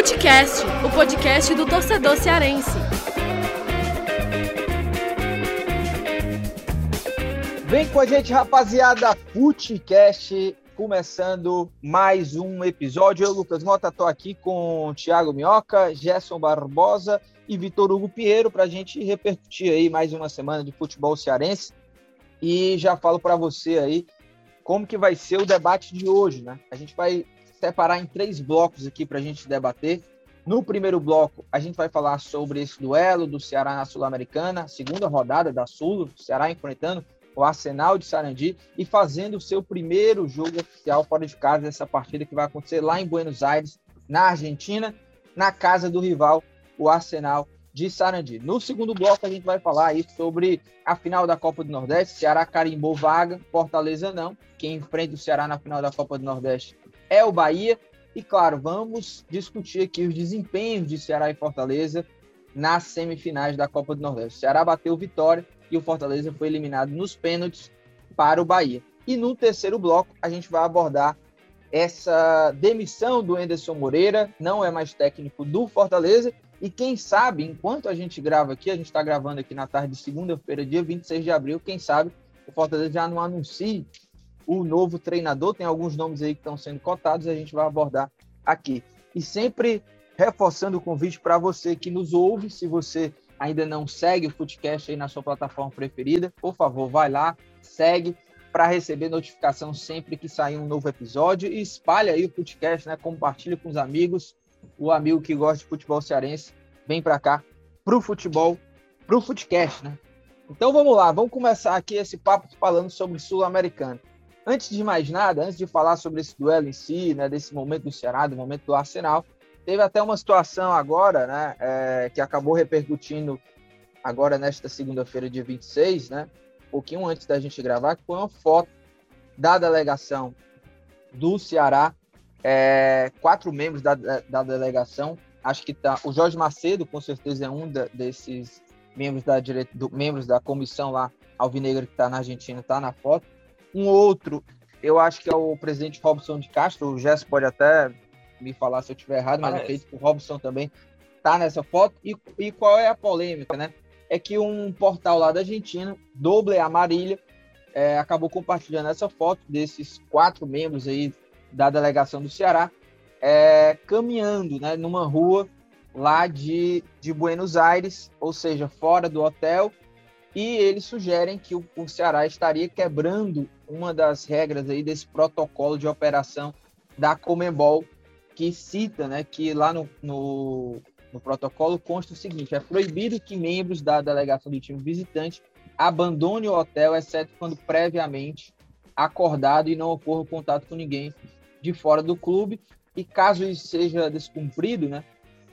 Futecast, o podcast do torcedor cearense. Vem com a gente, rapaziada, Futecast, começando mais um episódio. Eu, Lucas Mota, estou aqui com Thiago Minhoca, Gerson Barbosa e Vitor Hugo Pinheiro para a gente repercutir aí mais uma semana de futebol cearense. E já falo para você aí como que vai ser o debate de hoje, né? A gente vai separar em três blocos aqui para a gente debater. No primeiro bloco, a gente vai falar sobre esse duelo do Ceará na Sul-Americana, segunda rodada da Sul, Ceará enfrentando o Arsenal de Sarandi e fazendo o seu primeiro jogo oficial fora de casa dessa partida que vai acontecer lá em Buenos Aires, na Argentina, na casa do rival, o Arsenal de Sarandi. No segundo bloco, a gente vai falar aí sobre a final da Copa do Nordeste. Ceará carimbou vaga, Fortaleza não. Quem enfrenta o Ceará na final da Copa do Nordeste é o Bahia. E claro, vamos discutir aqui os desempenhos de Ceará e Fortaleza nas semifinais da Copa do Nordeste. O Ceará bateu vitória e o Fortaleza foi eliminado nos pênaltis para o Bahia. E no terceiro bloco, a gente vai abordar essa demissão do Enderson Moreira, não é mais técnico do Fortaleza, e quem sabe, enquanto a gente grava aqui, a gente está gravando aqui na tarde de segunda-feira, dia 26 de abril, quem sabe o Fortaleza já não anuncie o novo treinador. Tem alguns nomes aí que estão sendo cotados, a gente vai abordar aqui. E sempre reforçando o convite para você que nos ouve, se você ainda não segue o Footcast aí na sua plataforma preferida, por favor, vai lá, segue para receber notificação sempre que sair um novo episódio e espalha aí o Footcast, né? Compartilha com os amigos, o amigo que gosta de futebol cearense, vem para cá pro futebol, pro Footcast, né? Então vamos lá, vamos começar aqui esse papo falando sobre Sul-Americano. Antes de mais nada, antes de falar sobre esse duelo em si, né, desse momento do Ceará, do momento do Arsenal, teve até uma situação agora, né, é, que acabou repercutindo agora nesta segunda-feira, dia 26, né, um pouquinho antes da gente gravar, que foi uma foto da delegação do Ceará é, quatro membros da, da delegação. Acho que tá. O Jorge Macedo, com certeza, é um da, desses membros da, do, membros da comissão lá, Alvinegra, que está na Argentina, está na foto. Um outro, eu acho que é o presidente Robson de Castro. O Gesso pode até me falar se eu estiver errado, mas acredito que o Robson também está nessa foto. E, e qual é a polêmica, né? É que um portal lá da Argentina, Doble Amarilha, é, acabou compartilhando essa foto desses quatro membros aí da delegação do Ceará, é, caminhando né, numa rua lá de, de Buenos Aires, ou seja, fora do hotel, e eles sugerem que o, o Ceará estaria quebrando uma das regras aí desse protocolo de operação da Comembol, que cita né, que lá no, no, no protocolo consta o seguinte: é proibido que membros da delegação do time visitante abandone o hotel, exceto quando previamente acordado e não ocorra contato com ninguém de fora do clube. E caso isso seja descumprido, né,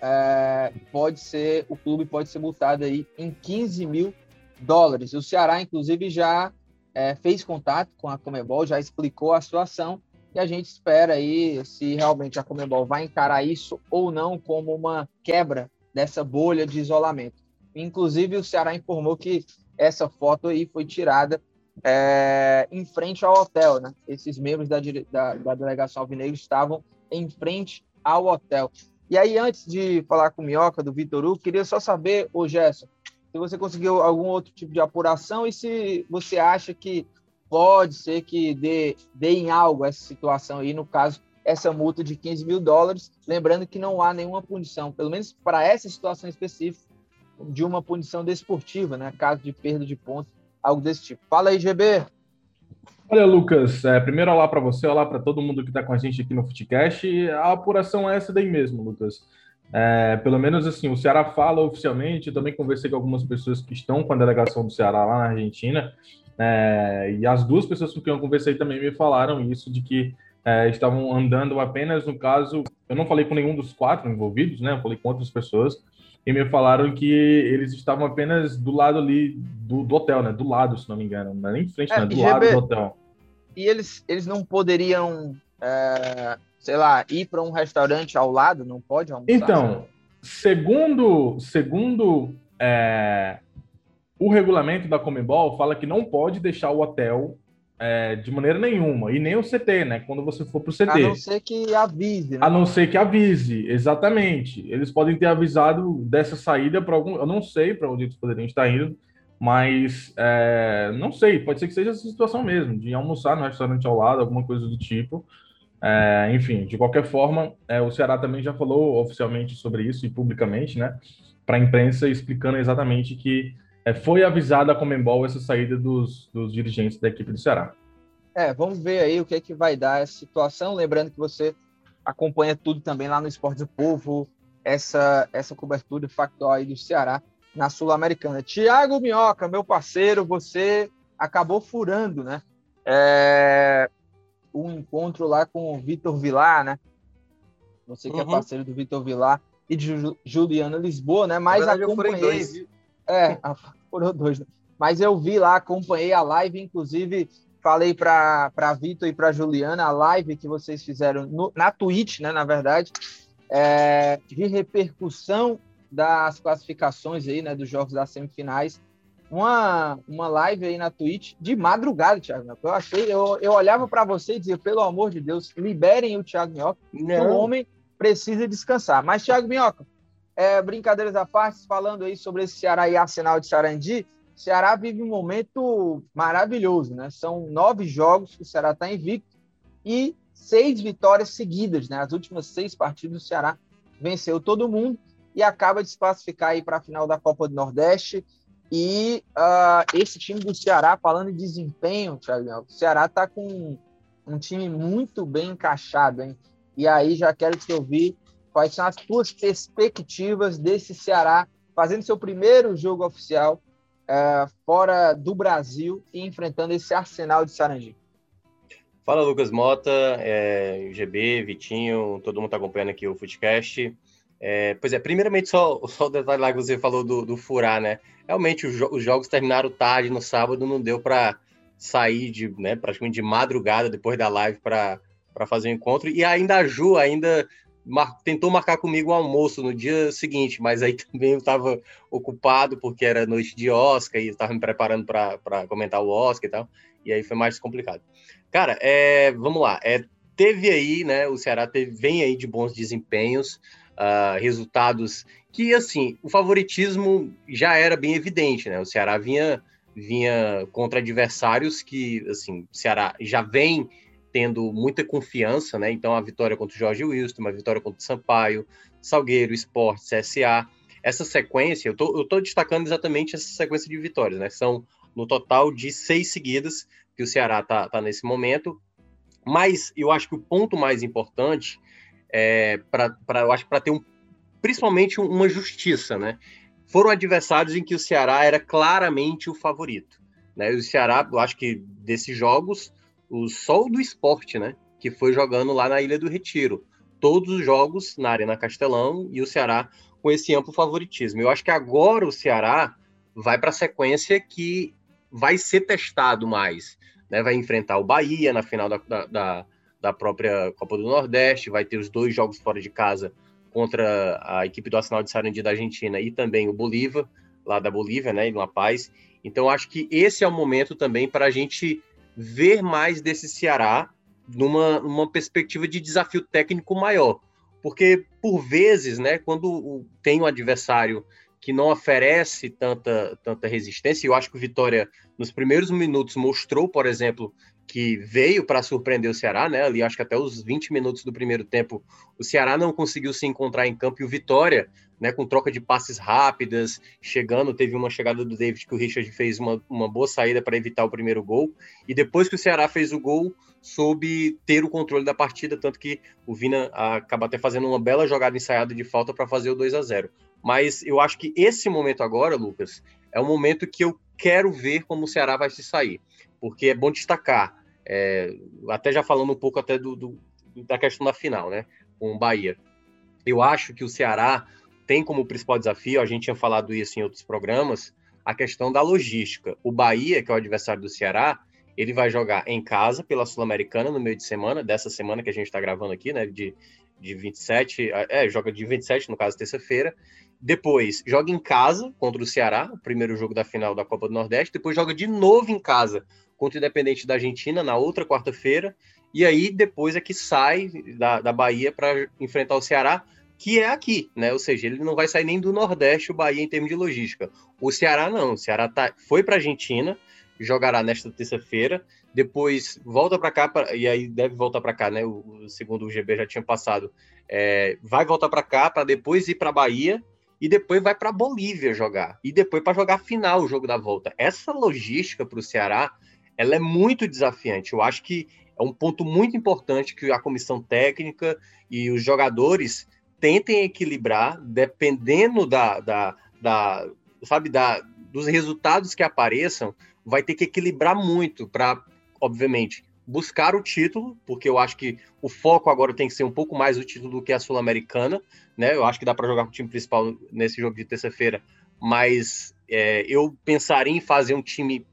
é, pode ser o clube pode ser multado aí em 15 mil dólares. O Ceará, inclusive, já é, fez contato com a Comebol, já explicou a situação e a gente espera aí se realmente a Comebol vai encarar isso ou não como uma quebra dessa bolha de isolamento. Inclusive, o Ceará informou que essa foto aí foi tirada é, em frente ao hotel, né? Esses membros da, da, da delegação alvinegro estavam em frente ao hotel. E aí, antes de falar com o Minhoca, do Vitor Hugo, queria só saber, ô Gerson, se você conseguiu algum outro tipo de apuração e se você acha que pode ser que dê, dê em algo essa situação aí, no caso, essa multa de 15 mil dólares, lembrando que não há nenhuma punição, pelo menos para essa situação específica, de uma punição desportiva, né? Caso de perda de pontos algo desse tipo. Fala aí, GB. Olha, Lucas, é, primeiro olá para você, olá para todo mundo que está com a gente aqui no Footcast. A apuração é essa daí mesmo, Lucas. É, pelo menos assim, o Ceará fala oficialmente, eu também conversei com algumas pessoas que estão com a delegação do Ceará lá na Argentina, é, e as duas pessoas com quem eu conversei também me falaram isso, de que é, estavam andando apenas, no caso, eu não falei com nenhum dos quatro envolvidos, né, eu falei com outras pessoas, e me falaram que eles estavam apenas do lado ali do, do hotel, né? Do lado, se não me engano. Não é nem em frente, é, né? Do lado do hotel. E eles, eles não poderiam, é, sei lá, ir para um restaurante ao lado? Não pode almoçar? Então, segundo, segundo é, o regulamento da Comebol, fala que não pode deixar o hotel é, de maneira nenhuma. E nem o CT, né? Quando você for para o CT. A não ser que avise, né? A não ser que avise, exatamente. Eles podem ter avisado dessa saída para algum. Eu não sei para onde eles poderiam estar indo, mas é, não sei. Pode ser que seja essa situação mesmo, de almoçar no restaurante ao lado, alguma coisa do tipo. É, enfim, de qualquer forma, é, o Ceará também já falou oficialmente sobre isso e publicamente, né? Para a imprensa, explicando exatamente que é, foi avisada a Comembol essa saída dos, dos dirigentes da equipe do Ceará. É, vamos ver aí o que é que vai dar essa situação. Lembrando que você acompanha tudo também lá no Esporte do Povo, essa, essa cobertura factual aí do Ceará na Sul-Americana. Tiago Minhoca, meu parceiro, você acabou furando, né? É, um encontro lá com o Vitor Vilar, né? Você que é uhum. é parceiro do Vitor Vilar e de Juliana Lisboa, né? Mas verdade, acompanhei. É, foram dois. Né? Mas eu vi lá, acompanhei a live, inclusive falei para Vitor e para Juliana a live que vocês fizeram no, na Twitch, né, na verdade, é, de repercussão das classificações aí, né, dos jogos das semifinais. Uma, uma live aí na Twitch de madrugada, Thiago. Eu achei, eu, eu olhava para você e dizia, pelo amor de Deus, liberem o Thiago Minhoca, que o homem precisa descansar. Mas, Thiago Minhoca, é, brincadeiras à parte, falando aí sobre esse Ceará e Arsenal de Sarandi, Ceará vive um momento maravilhoso, né? São nove jogos que o Ceará está invicto e seis vitórias seguidas, né? As últimas seis partidas o Ceará venceu todo mundo e acaba de se classificar aí para a final da Copa do Nordeste. E uh, esse time do Ceará, falando em desempenho, Thiago, o Ceará está com um time muito bem encaixado, hein? E aí já quero te ouvir Quais são as suas perspectivas desse Ceará fazendo seu primeiro jogo oficial é, fora do Brasil e enfrentando esse Arsenal de Sarandi? Fala, Lucas Mota, é, GB, Vitinho, todo mundo está acompanhando aqui o Footcast. É, pois é, primeiramente, só, só o detalhe lá que você falou do, do furar, né? Realmente, os, os, jogos terminaram tarde no sábado, não deu para sair de, né, praticamente de madrugada depois da live para fazer o encontro. E ainda a Ju ainda mar, tentou marcar comigo o um almoço no dia seguinte, mas aí também eu estava ocupado porque era noite de Oscar e estava me preparando para comentar o Oscar e tal, e aí foi mais complicado. Cara, é, vamos lá, é, teve aí, né, o Ceará teve, vem aí de bons desempenhos, uh, resultados que, assim, o favoritismo já era bem evidente, né, o Ceará vinha, vinha contra adversários que, assim, o Ceará já vem tendo muita confiança, né? Então, a vitória contra o Jorge Wilson, a vitória contra o Sampaio, Salgueiro, Esporte, CSA. Essa sequência, eu tô, eu tô destacando exatamente essa sequência de vitórias, né? São no total de seis seguidas que o Ceará tá, tá nesse momento. Mas eu acho que o ponto mais importante é para eu acho para ter um principalmente uma justiça, né? Foram adversários em que o Ceará era claramente o favorito, né? O Ceará, eu acho que desses jogos o Sol do Esporte, né? Que foi jogando lá na Ilha do Retiro. Todos os jogos na Arena Castelão e o Ceará com esse amplo favoritismo. Eu acho que agora o Ceará vai para a sequência que vai ser testado mais. Né? Vai enfrentar o Bahia na final da, da, da própria Copa do Nordeste, vai ter os dois jogos fora de casa contra a equipe do Arsenal de Sarandi da Argentina e também o Bolívar, lá da Bolívia, né, em La Paz. Então, acho que esse é o momento também para a gente ver mais desse Ceará numa, numa perspectiva de desafio técnico maior. Porque, por vezes, né, quando tem um adversário que não oferece tanta, tanta resistência, eu acho que o Vitória, nos primeiros minutos, mostrou, por exemplo, que veio para surpreender o Ceará, né? Ali acho que até os 20 minutos do primeiro tempo, o Ceará não conseguiu se encontrar em campo e o Vitória, né, com troca de passes rápidas, chegando, teve uma chegada do David que o Richard fez uma, uma boa saída para evitar o primeiro gol. E depois que o Ceará fez o gol, soube ter o controle da partida, tanto que o Vina acaba até fazendo uma bela jogada ensaiada de falta para fazer o 2 a 0. Mas eu acho que esse momento agora, Lucas, é o momento que eu quero ver como o Ceará vai se sair porque é bom destacar, é, até já falando um pouco até do, do, da questão da final, né, com o Bahia. Eu acho que o Ceará tem como principal desafio, a gente tinha falado isso em outros programas, a questão da logística. O Bahia, que é o adversário do Ceará, ele vai jogar em casa pela Sul-Americana no meio de semana, dessa semana que a gente está gravando aqui, né, de, de 27, é, joga de 27, no caso, terça-feira. Depois joga em casa contra o Ceará, o primeiro jogo da final da Copa do Nordeste. Depois joga de novo em casa contra o Independente da Argentina na outra quarta-feira. E aí depois é que sai da, da Bahia para enfrentar o Ceará, que é aqui, né? Ou seja, ele não vai sair nem do Nordeste, o Bahia, em termos de logística. O Ceará não. O Ceará tá, foi para a Argentina, jogará nesta terça-feira. Depois volta para cá, pra, e aí deve voltar para cá, né? O, o, segundo o GB já tinha passado. É, vai voltar para cá para depois ir para Bahia e depois vai para Bolívia jogar e depois para jogar final o jogo da volta. Essa logística para o Ceará, ela é muito desafiante. Eu acho que é um ponto muito importante que a comissão técnica e os jogadores tentem equilibrar, dependendo da, da, da sabe, da, dos resultados que apareçam, vai ter que equilibrar muito para, obviamente, buscar o título, porque eu acho que o foco agora tem que ser um pouco mais o título do que a Sul-Americana, né? Eu acho que dá para jogar com o time principal nesse jogo de terça-feira, mas é, eu pensaria em fazer um time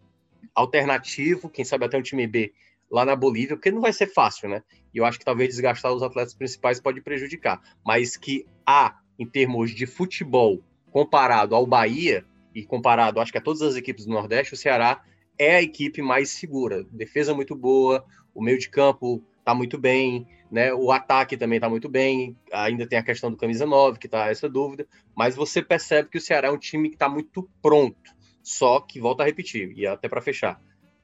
alternativo, quem sabe até um time B lá na Bolívia, porque não vai ser fácil, né? E eu acho que talvez desgastar os atletas principais pode prejudicar, mas que há, em termos de futebol, comparado ao Bahia e comparado, acho que a todas as equipes do Nordeste, o Ceará é a equipe mais segura. Defesa muito boa, o meio de campo tá muito bem, né? O ataque também tá muito bem. Ainda tem a questão do camisa 9, que tá essa dúvida, mas você percebe que o Ceará é um time que tá muito pronto. Só que volta a repetir, e até para fechar.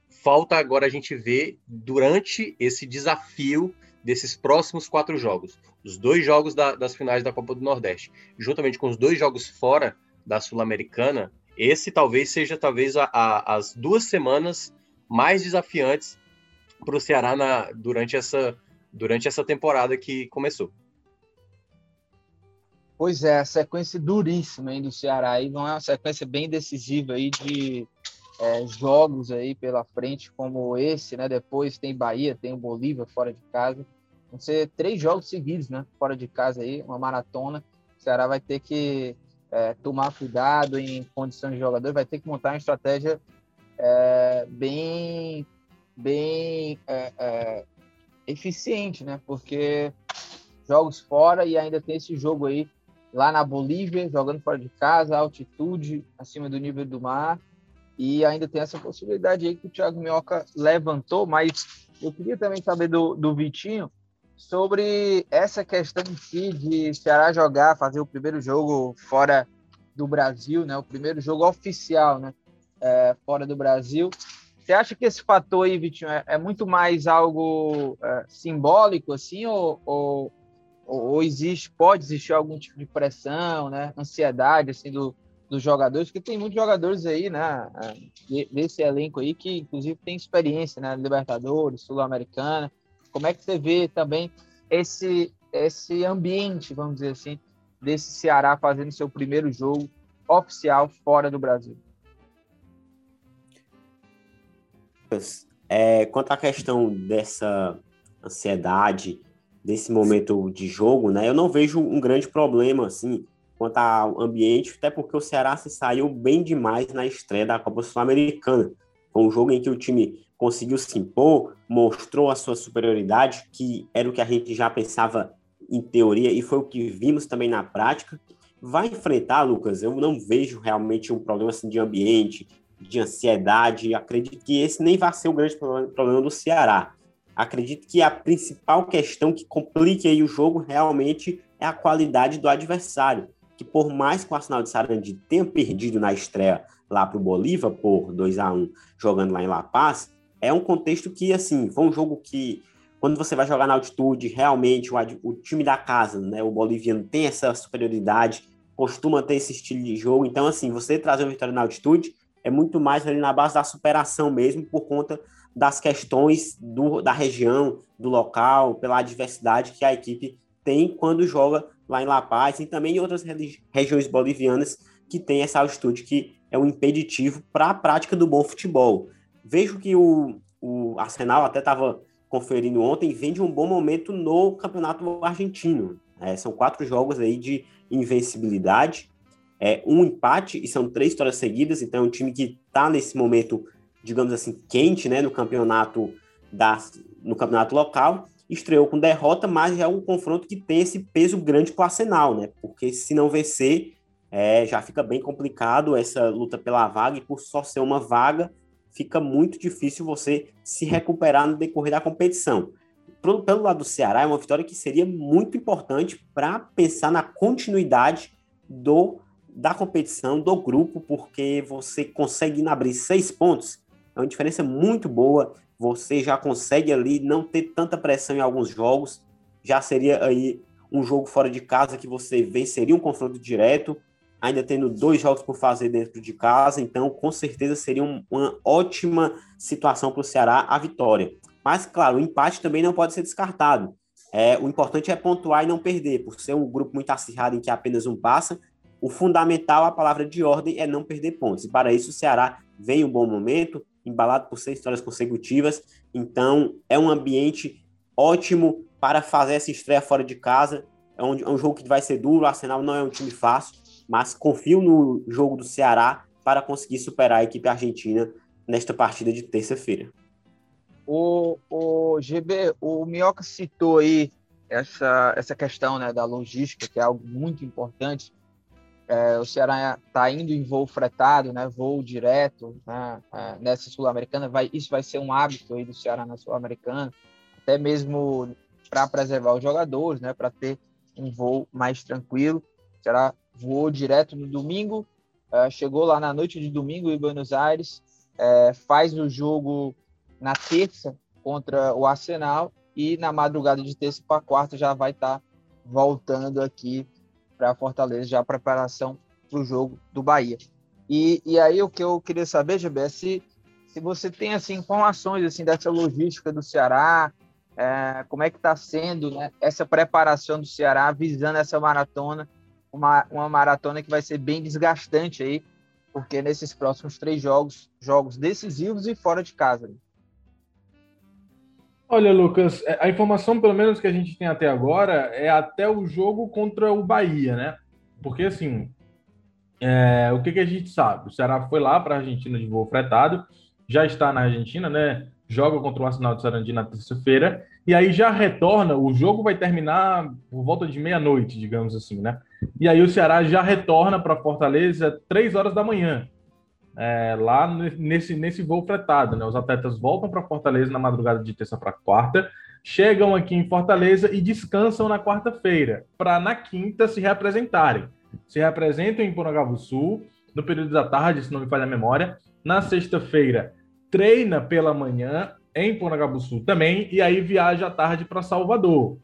Falta agora a gente ver durante esse desafio desses próximos quatro jogos, os dois jogos da, das finais da Copa do Nordeste, juntamente com os dois jogos fora da Sul-Americana, esse talvez seja talvez a, a, as duas semanas mais desafiantes para o Ceará na, durante, essa, durante essa temporada que começou. Pois é, sequência duríssima aí do Ceará aí, não é uma sequência bem decisiva aí de é, jogos aí pela frente como esse, né? Depois tem Bahia, tem o Bolívia fora de casa. Vão ser três jogos seguidos, né? Fora de casa aí, uma maratona. O Ceará vai ter que é, tomar cuidado em condição de jogador, vai ter que montar uma estratégia é, bem, bem é, é, eficiente, né? Porque jogos fora e ainda tem esse jogo aí lá na Bolívia, jogando fora de casa, altitude acima do nível do mar. E ainda tem essa possibilidade aí que o Thiago Minhoca levantou, mas eu queria também saber do, do Vitinho sobre essa questão em si de Ceará jogar, fazer o primeiro jogo fora do Brasil, né? O primeiro jogo oficial, né? É, fora do Brasil. Você acha que esse fator aí, Vitinho, é, é muito mais algo é, simbólico, assim, ou, ou, ou, existe, pode existir algum tipo de pressão, né? Ansiedade, assim, do, dos jogadores, porque tem muitos jogadores aí, né? É, desse elenco aí que, inclusive, tem experiência, né? Libertadores, Sul-Americana. Como é que você vê também esse, esse ambiente, vamos dizer assim, desse Ceará fazendo seu primeiro jogo oficial fora do Brasil? É, quanto à questão dessa ansiedade, desse momento de jogo, né, eu não vejo um grande problema assim quanto ao ambiente, até porque o Ceará se saiu bem demais na estreia da Copa Sul-Americana. Foi um jogo em que o time conseguiu se impor, mostrou a sua superioridade, que era o que a gente já pensava em teoria e foi o que vimos também na prática. Vai enfrentar, Lucas, eu não vejo realmente um problema assim, de ambiente, de ansiedade. Acredito que esse nem vai ser o grande problema do Ceará. Acredito que a principal questão que complique aí o jogo realmente é a qualidade do adversário. Que por mais que o Arsenal de Sarandi tenha perdido na estreia lá para o Bolívar por 2 a 1 jogando lá em La Paz, é um contexto que, assim, foi um jogo que, quando você vai jogar na altitude, realmente o, o time da casa, né, o boliviano, tem essa superioridade, costuma ter esse estilo de jogo. Então, assim, você trazer uma vitória na altitude é muito mais ali na base da superação mesmo, por conta das questões do, da região, do local, pela adversidade que a equipe tem quando joga lá em La Paz e também em outras regiões bolivianas que tem essa altitude que é um impeditivo para a prática do bom futebol. Vejo que o, o Arsenal até estava conferindo ontem, vem de um bom momento no campeonato argentino. É, são quatro jogos aí de invencibilidade, é, um empate e são três histórias seguidas, então é um time que está nesse momento, digamos assim, quente né, no campeonato da, no campeonato local. estreou com derrota, mas é um confronto que tem esse peso grande para o Arsenal, né? Porque se não vencer, é, já fica bem complicado essa luta pela vaga, e por só ser uma vaga, fica muito difícil você se recuperar no decorrer da competição. Pelo, pelo lado do Ceará, é uma vitória que seria muito importante para pensar na continuidade do da competição, do grupo, porque você consegue abrir seis pontos, é uma diferença muito boa. Você já consegue ali não ter tanta pressão em alguns jogos. Já seria aí um jogo fora de casa que você venceria um confronto direto, ainda tendo dois jogos por fazer dentro de casa. Então, com certeza seria um, uma ótima situação para o Ceará a vitória. Mas, claro, o empate também não pode ser descartado. É, o importante é pontuar e não perder, por ser um grupo muito acirrado em que apenas um passa. O fundamental, a palavra de ordem, é não perder pontos. E para isso, o Ceará vem um bom momento, embalado por seis vitórias consecutivas. Então, é um ambiente ótimo para fazer essa estreia fora de casa. É um, é um jogo que vai ser duro. O Arsenal não é um time fácil, mas confio no jogo do Ceará para conseguir superar a equipe argentina nesta partida de terça-feira. O, o GB, o Minhoca citou aí essa, essa questão né, da logística, que é algo muito importante. É, o Ceará está indo em voo fretado, né, voo direto né, é, nessa Sul-Americana. Vai, isso vai ser um hábito aí do Ceará na Sul-Americana, até mesmo para preservar os jogadores, né, para ter um voo mais tranquilo. O Ceará voou direto no domingo, é, chegou lá na noite de domingo em Buenos Aires, é, faz o jogo na terça contra o Arsenal. E na madrugada de terça para quarta já vai estar tá voltando aqui para Fortaleza, já a preparação para o jogo do Bahia. E, e aí o que eu queria saber, GB, é se, se você tem assim, informações assim, dessa logística do Ceará, é, como é que está sendo né, essa preparação do Ceará visando essa maratona, uma, uma maratona que vai ser bem desgastante aí, porque nesses próximos três jogos, jogos decisivos e fora de casa. Né? Olha, Lucas, é, a informação, pelo menos que a gente tem até agora, é até o jogo contra o Bahia, né? Porque, assim, é, o que, que a gente sabe? O Ceará foi lá para a Argentina de voo fretado, já está na Argentina, né? Joga contra o Arsenal de Sarandi na terça-feira, e aí já retorna. O jogo vai terminar por volta de meia-noite, digamos assim, né? E aí o Ceará já retorna para Fortaleza três horas da manhã é, lá nesse, nesse voo fretado. Né? Os atletas voltam para Fortaleza na madrugada de terça para quarta, chegam aqui em Fortaleza e descansam na quarta-feira, para na quinta se representarem. Se representam em Sul no período da tarde, se não me falha a memória. Na sexta-feira, treina pela manhã em Sul também, e aí viaja à tarde para Salvador.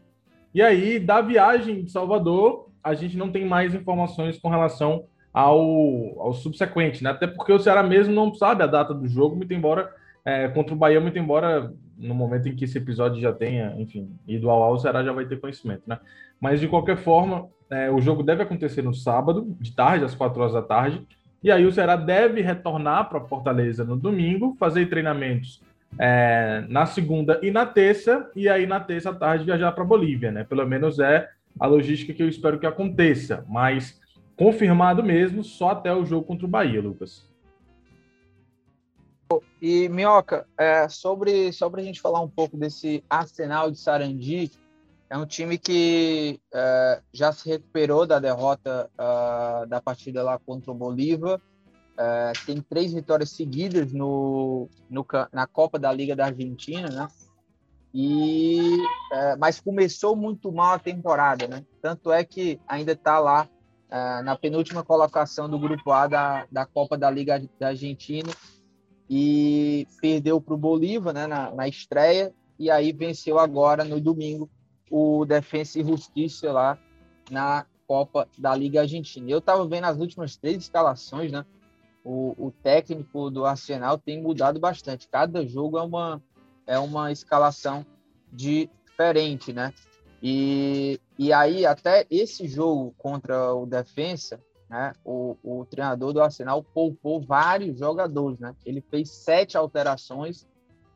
E aí, da viagem de Salvador, a gente não tem mais informações com relação ao, ao subsequente, né? Até porque o Ceará mesmo não sabe a data do jogo, muito embora é, contra o Bahia, muito embora no momento em que esse episódio já tenha, enfim, ido ao ar, o Ceará já vai ter conhecimento, né? Mas de qualquer forma, é, o jogo deve acontecer no sábado, de tarde, às quatro horas da tarde, e aí o Ceará deve retornar para Fortaleza no domingo, fazer treinamentos é, na segunda e na terça, e aí na terça à tarde viajar para Bolívia, né? Pelo menos é a logística que eu espero que aconteça, mas confirmado mesmo só até o jogo contra o Bahia, Lucas. E, Minhoca, é, sobre, sobre a gente falar um pouco desse Arsenal de Sarandi, é um time que é, já se recuperou da derrota uh, da partida lá contra o Bolívar, é, tem três vitórias seguidas no, no, na Copa da Liga da Argentina, né? E, é, mas começou muito mal a temporada, né? Tanto é que ainda está lá uh, na penúltima colocação do grupo A da, da Copa da Liga da Argentina e perdeu para o Bolívar né, na, na estreia e aí venceu agora no domingo o Defensa e Justiça lá na Copa da Liga Argentina. Eu estava vendo as últimas três escalações, né? O, o, técnico do Arsenal tem mudado bastante. Cada jogo é uma, é uma escalação diferente, né? E, e aí, até esse jogo contra o Defensa, né, o, o treinador do Arsenal poupou vários jogadores. Né? Ele fez sete alterações,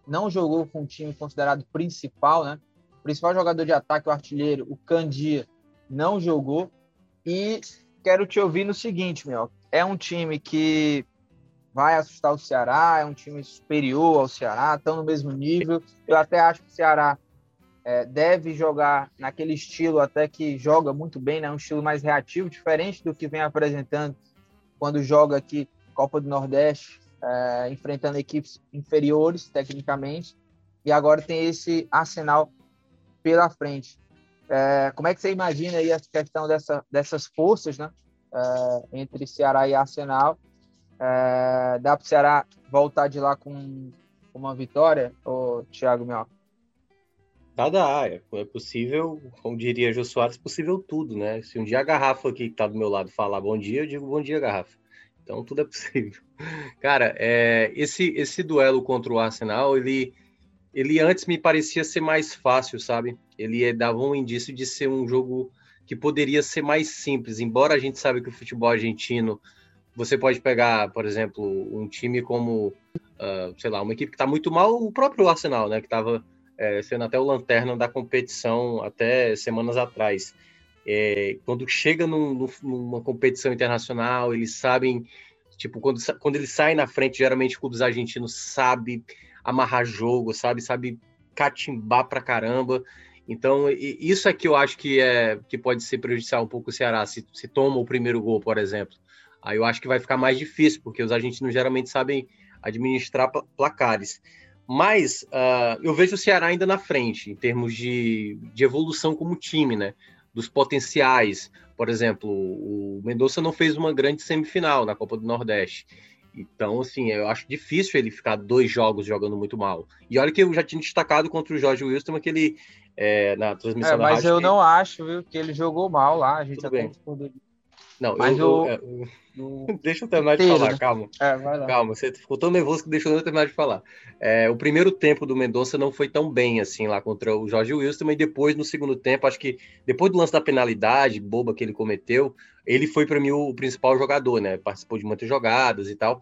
não jogou com o time considerado principal, né? O principal jogador de ataque, o artilheiro, o Candia, não jogou. E quero te ouvir no seguinte, meu. É um time que vai assustar o Ceará, é um time superior ao Ceará, estão no mesmo nível. Eu até acho que o Ceará é, deve jogar naquele estilo até que joga muito bem, né? Um estilo mais reativo, diferente do que vem apresentando quando joga aqui Copa do Nordeste, é, enfrentando equipes inferiores tecnicamente, e agora tem esse arsenal pela frente. É, como é que você imagina aí a questão dessa, dessas forças, né? É, entre Ceará e Arsenal? É, dá para o Ceará voltar de lá com uma vitória, ou Thiago Mioca? Dá, dá. É, é possível, como diria Jô Soares, possível tudo, né? Se um dia a garrafa aqui que tá do meu lado falar bom dia, eu digo bom dia, garrafa. Então tudo é possível. Cara, é, esse, esse duelo contra o Arsenal, ele, ele antes me parecia ser mais fácil, sabe? Ele dava um indício de ser um jogo que poderia ser mais simples, embora a gente saiba que o futebol argentino, você pode pegar, por exemplo, um time como, uh, sei lá, uma equipe que está muito mal, o próprio Arsenal, né? Que estava é, sendo até o lanterna da competição até semanas atrás. É, quando chega num, numa competição internacional, eles sabem, tipo, quando, quando eles saem na frente, geralmente clubes argentinos sabe amarrar jogo, sabe, sabe catimbar pra caramba. Então, isso é que eu acho que é que pode ser prejudicial um pouco o Ceará, se, se toma o primeiro gol, por exemplo. Aí eu acho que vai ficar mais difícil, porque os argentinos geralmente sabem administrar placares. Mas uh, eu vejo o Ceará ainda na frente, em termos de, de evolução como time, né? Dos potenciais. Por exemplo, o Mendonça não fez uma grande semifinal na Copa do Nordeste. Então, assim, eu acho difícil ele ficar dois jogos jogando muito mal. E olha que eu já tinha destacado contra o Jorge Wilson aquele é, na transmissão é, da Mas eu que... não acho, viu, que ele jogou mal lá. A gente Tudo até não, Mas eu, eu, eu, Deixa eu terminar de falar, né? calma. É, calma, você ficou tão nervoso que deixou eu terminar de falar. É, o primeiro tempo do Mendonça não foi tão bem assim lá contra o Jorge Wilson, mas depois, no segundo tempo, acho que depois do lance da penalidade boba que ele cometeu, ele foi para mim o principal jogador, né? Participou de muitas jogadas e tal.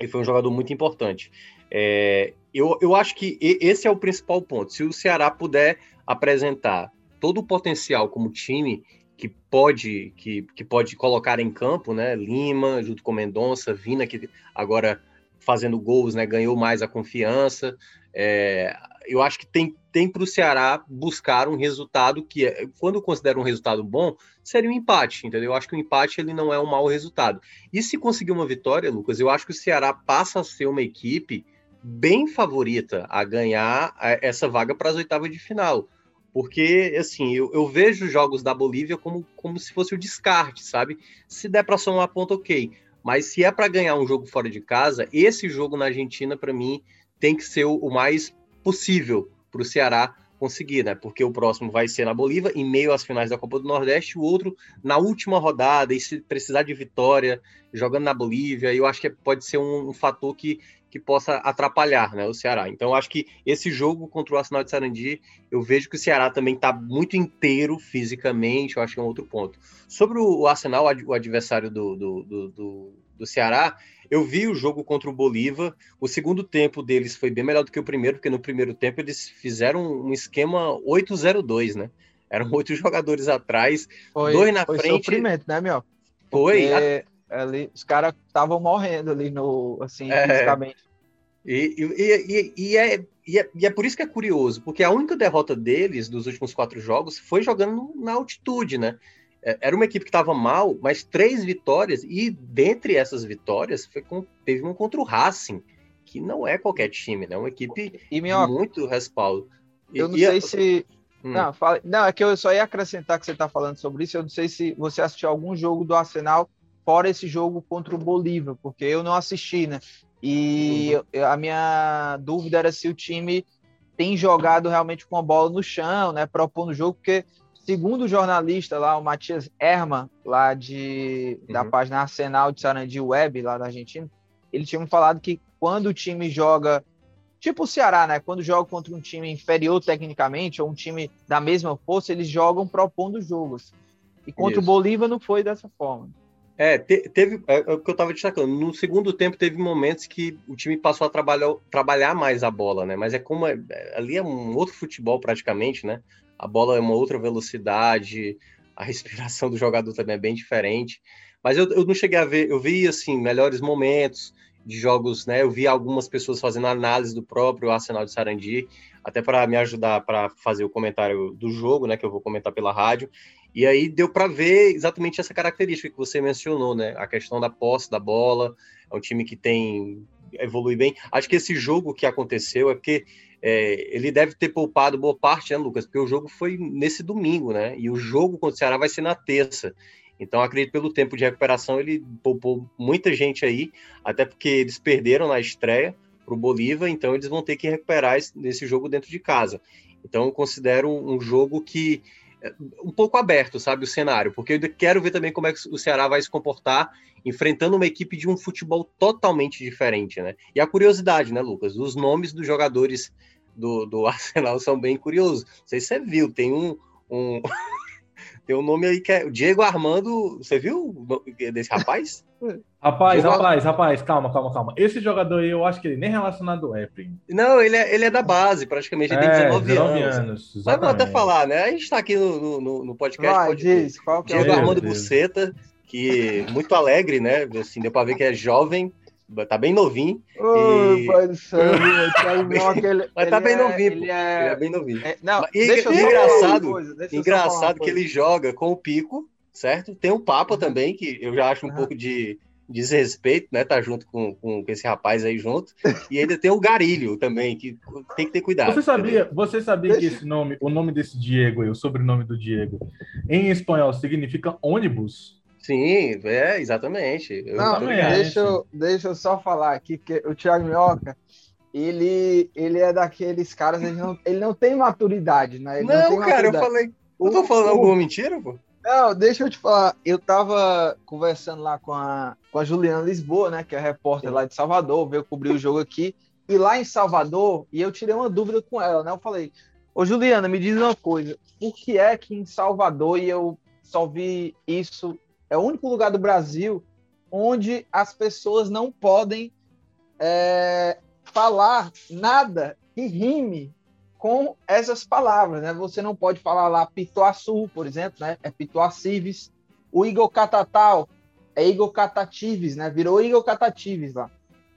E foi um jogador muito importante. É, eu, eu acho que esse é o principal ponto. Se o Ceará puder apresentar todo o potencial como time, que pode que, que pode colocar em campo, né? Lima junto com Mendonça, Vina que agora fazendo gols, né? Ganhou mais a confiança. É, eu acho que tem tem para o Ceará buscar um resultado que, é, quando eu considero um resultado bom, seria um empate, entendeu? Eu acho que o empate ele não é um mau resultado. E se conseguir uma vitória, Lucas, eu acho que o Ceará passa a ser uma equipe bem favorita a ganhar é, essa vaga para as oitavas de final porque, assim, eu, eu vejo jogos da Bolívia como, como se fosse o descarte, sabe? Se der para somar ponto, ok. Mas se é para ganhar um jogo fora de casa, esse jogo na Argentina, para mim, tem que ser o, o mais possível para o Ceará conseguir, né? Porque o próximo vai ser na Bolívia, em meio às finais da Copa do Nordeste, o outro na última rodada, e se precisar de vitória, jogando na Bolívia, eu acho que pode ser um, um fator que que possa atrapalhar né, o Ceará. Então, acho que esse jogo contra o Arsenal de Sarandi, eu vejo que o Ceará também está muito inteiro fisicamente, eu acho que é um outro ponto. Sobre o Arsenal, o adversário do, do, do, do, do Ceará, eu vi o jogo contra o Bolívar. O segundo tempo deles foi bem melhor do que o primeiro, porque no primeiro tempo eles fizeram um esquema 8-0-2, né? Eram oito jogadores atrás, foi, dois na foi frente. Foi sofrimento, né, meu? Foi. Ali, os caras estavam morrendo ali no, assim, é. fisicamente. E, e, e, é, e, é, e é por isso que é curioso, porque a única derrota deles dos últimos quatro jogos foi jogando na altitude, né? É, era uma equipe que estava mal, mas três vitórias, e dentre essas vitórias foi com, teve uma contra o Racing, que não é qualquer time, né? Uma equipe e, muito respaldo. Eu não sei se. Hum. Não, fala... não, é que eu só ia acrescentar que você está falando sobre isso. Eu não sei se você assistiu algum jogo do Arsenal fora esse jogo contra o Bolívar, porque eu não assisti, né? E uhum. a minha dúvida era se o time tem jogado realmente com a bola no chão, né, propondo o jogo, porque segundo o jornalista lá, o Matias Erma, lá de, uhum. da página Arsenal de Sarandi Web, lá da Argentina, ele tinha falado que quando o time joga, tipo o Ceará, né, quando joga contra um time inferior tecnicamente, ou um time da mesma força, eles jogam propondo jogos. E contra Isso. o Bolívar não foi dessa forma. É, te, teve. É, é, o que eu estava destacando. No segundo tempo, teve momentos que o time passou a trabalhar, trabalhar mais a bola, né? Mas é como. É, ali é um outro futebol praticamente, né? A bola é uma outra velocidade, a respiração do jogador também é bem diferente. Mas eu, eu não cheguei a ver. Eu vi, assim, melhores momentos. de jogos, né? Eu vi algumas pessoas fazendo análise do próprio Arsenal de Sarandi, até para me ajudar para fazer o comentário do jogo, né? Que eu vou comentar pela rádio. E aí deu para ver exatamente essa característica que você mencionou, né? A questão da posse da bola. É um time que tem evolui bem. Acho que esse jogo que aconteceu é porque é, ele deve ter poupado boa parte, né, Lucas? Porque o jogo foi nesse domingo, né? E o jogo contra o Ceará vai ser na terça. Então, acredito pelo tempo de recuperação, ele poupou muita gente aí, até porque eles perderam na estreia para o Bolívar, então eles vão ter que recuperar esse jogo dentro de casa. Então, eu considero um jogo que um pouco aberto, sabe, o cenário, porque eu quero ver também como é que o Ceará vai se comportar enfrentando uma equipe de um futebol totalmente diferente, né? E a curiosidade, né, Lucas? Os nomes dos jogadores do, do Arsenal são bem curiosos. Não sei se você viu, tem um, um Tem um nome aí que é o Diego Armando. Você viu desse rapaz? rapaz, Diego rapaz, rapaz, calma, calma, calma. Esse jogador aí, eu acho que ele nem relacionado é, primo. Não, ele é, ele é da base, praticamente. Ele é, tem 19, 19 anos. anos Mas vou até falar, né? A gente tá aqui no, no, no podcast. Vai, pode diz, qual que é Diego Armando Buceta, que muito alegre, né? Assim, deu pra ver que é jovem Tá bem novinho. Ô, e... pai do céu, ele, Mas tá bem é, novinho. Ele é... ele é, bem novinho. É, não, e, deixa e engraçado, coisa, engraçado que ele joga com o Pico, certo? Tem o Papa uhum. também, que eu já acho um uhum. pouco de desrespeito, né? Tá junto com, com esse rapaz aí junto. E ainda tem o Garilho também, que tem que ter cuidado. Você sabia, você sabia Deixa... que esse nome, o nome desse Diego e o sobrenome do Diego, em espanhol significa ônibus? Sim, é, exatamente. Eu não, deixa eu, deixa eu só falar aqui, que o Thiago Minhoca, ele, ele é daqueles caras, ele não, ele não tem maturidade, né? Ele não, não cara, eu falei. Eu tô falando o, alguma mentira, pô? Não, deixa eu te falar. Eu tava conversando lá com a, com a Juliana Lisboa, né? Que é repórter lá de Salvador, veio cobrir o jogo aqui. E lá em Salvador, e eu tirei uma dúvida com ela, né? Eu falei, ô Juliana, me diz uma coisa. Por que é que em Salvador, e eu só vi isso é o único lugar do Brasil onde as pessoas não podem é, falar nada que rime com essas palavras, né? Você não pode falar lá Pituaçu, por exemplo, né? É Pituacives. O Igor Catatal é Igor Catatives, né? Virou Igor Catatives lá.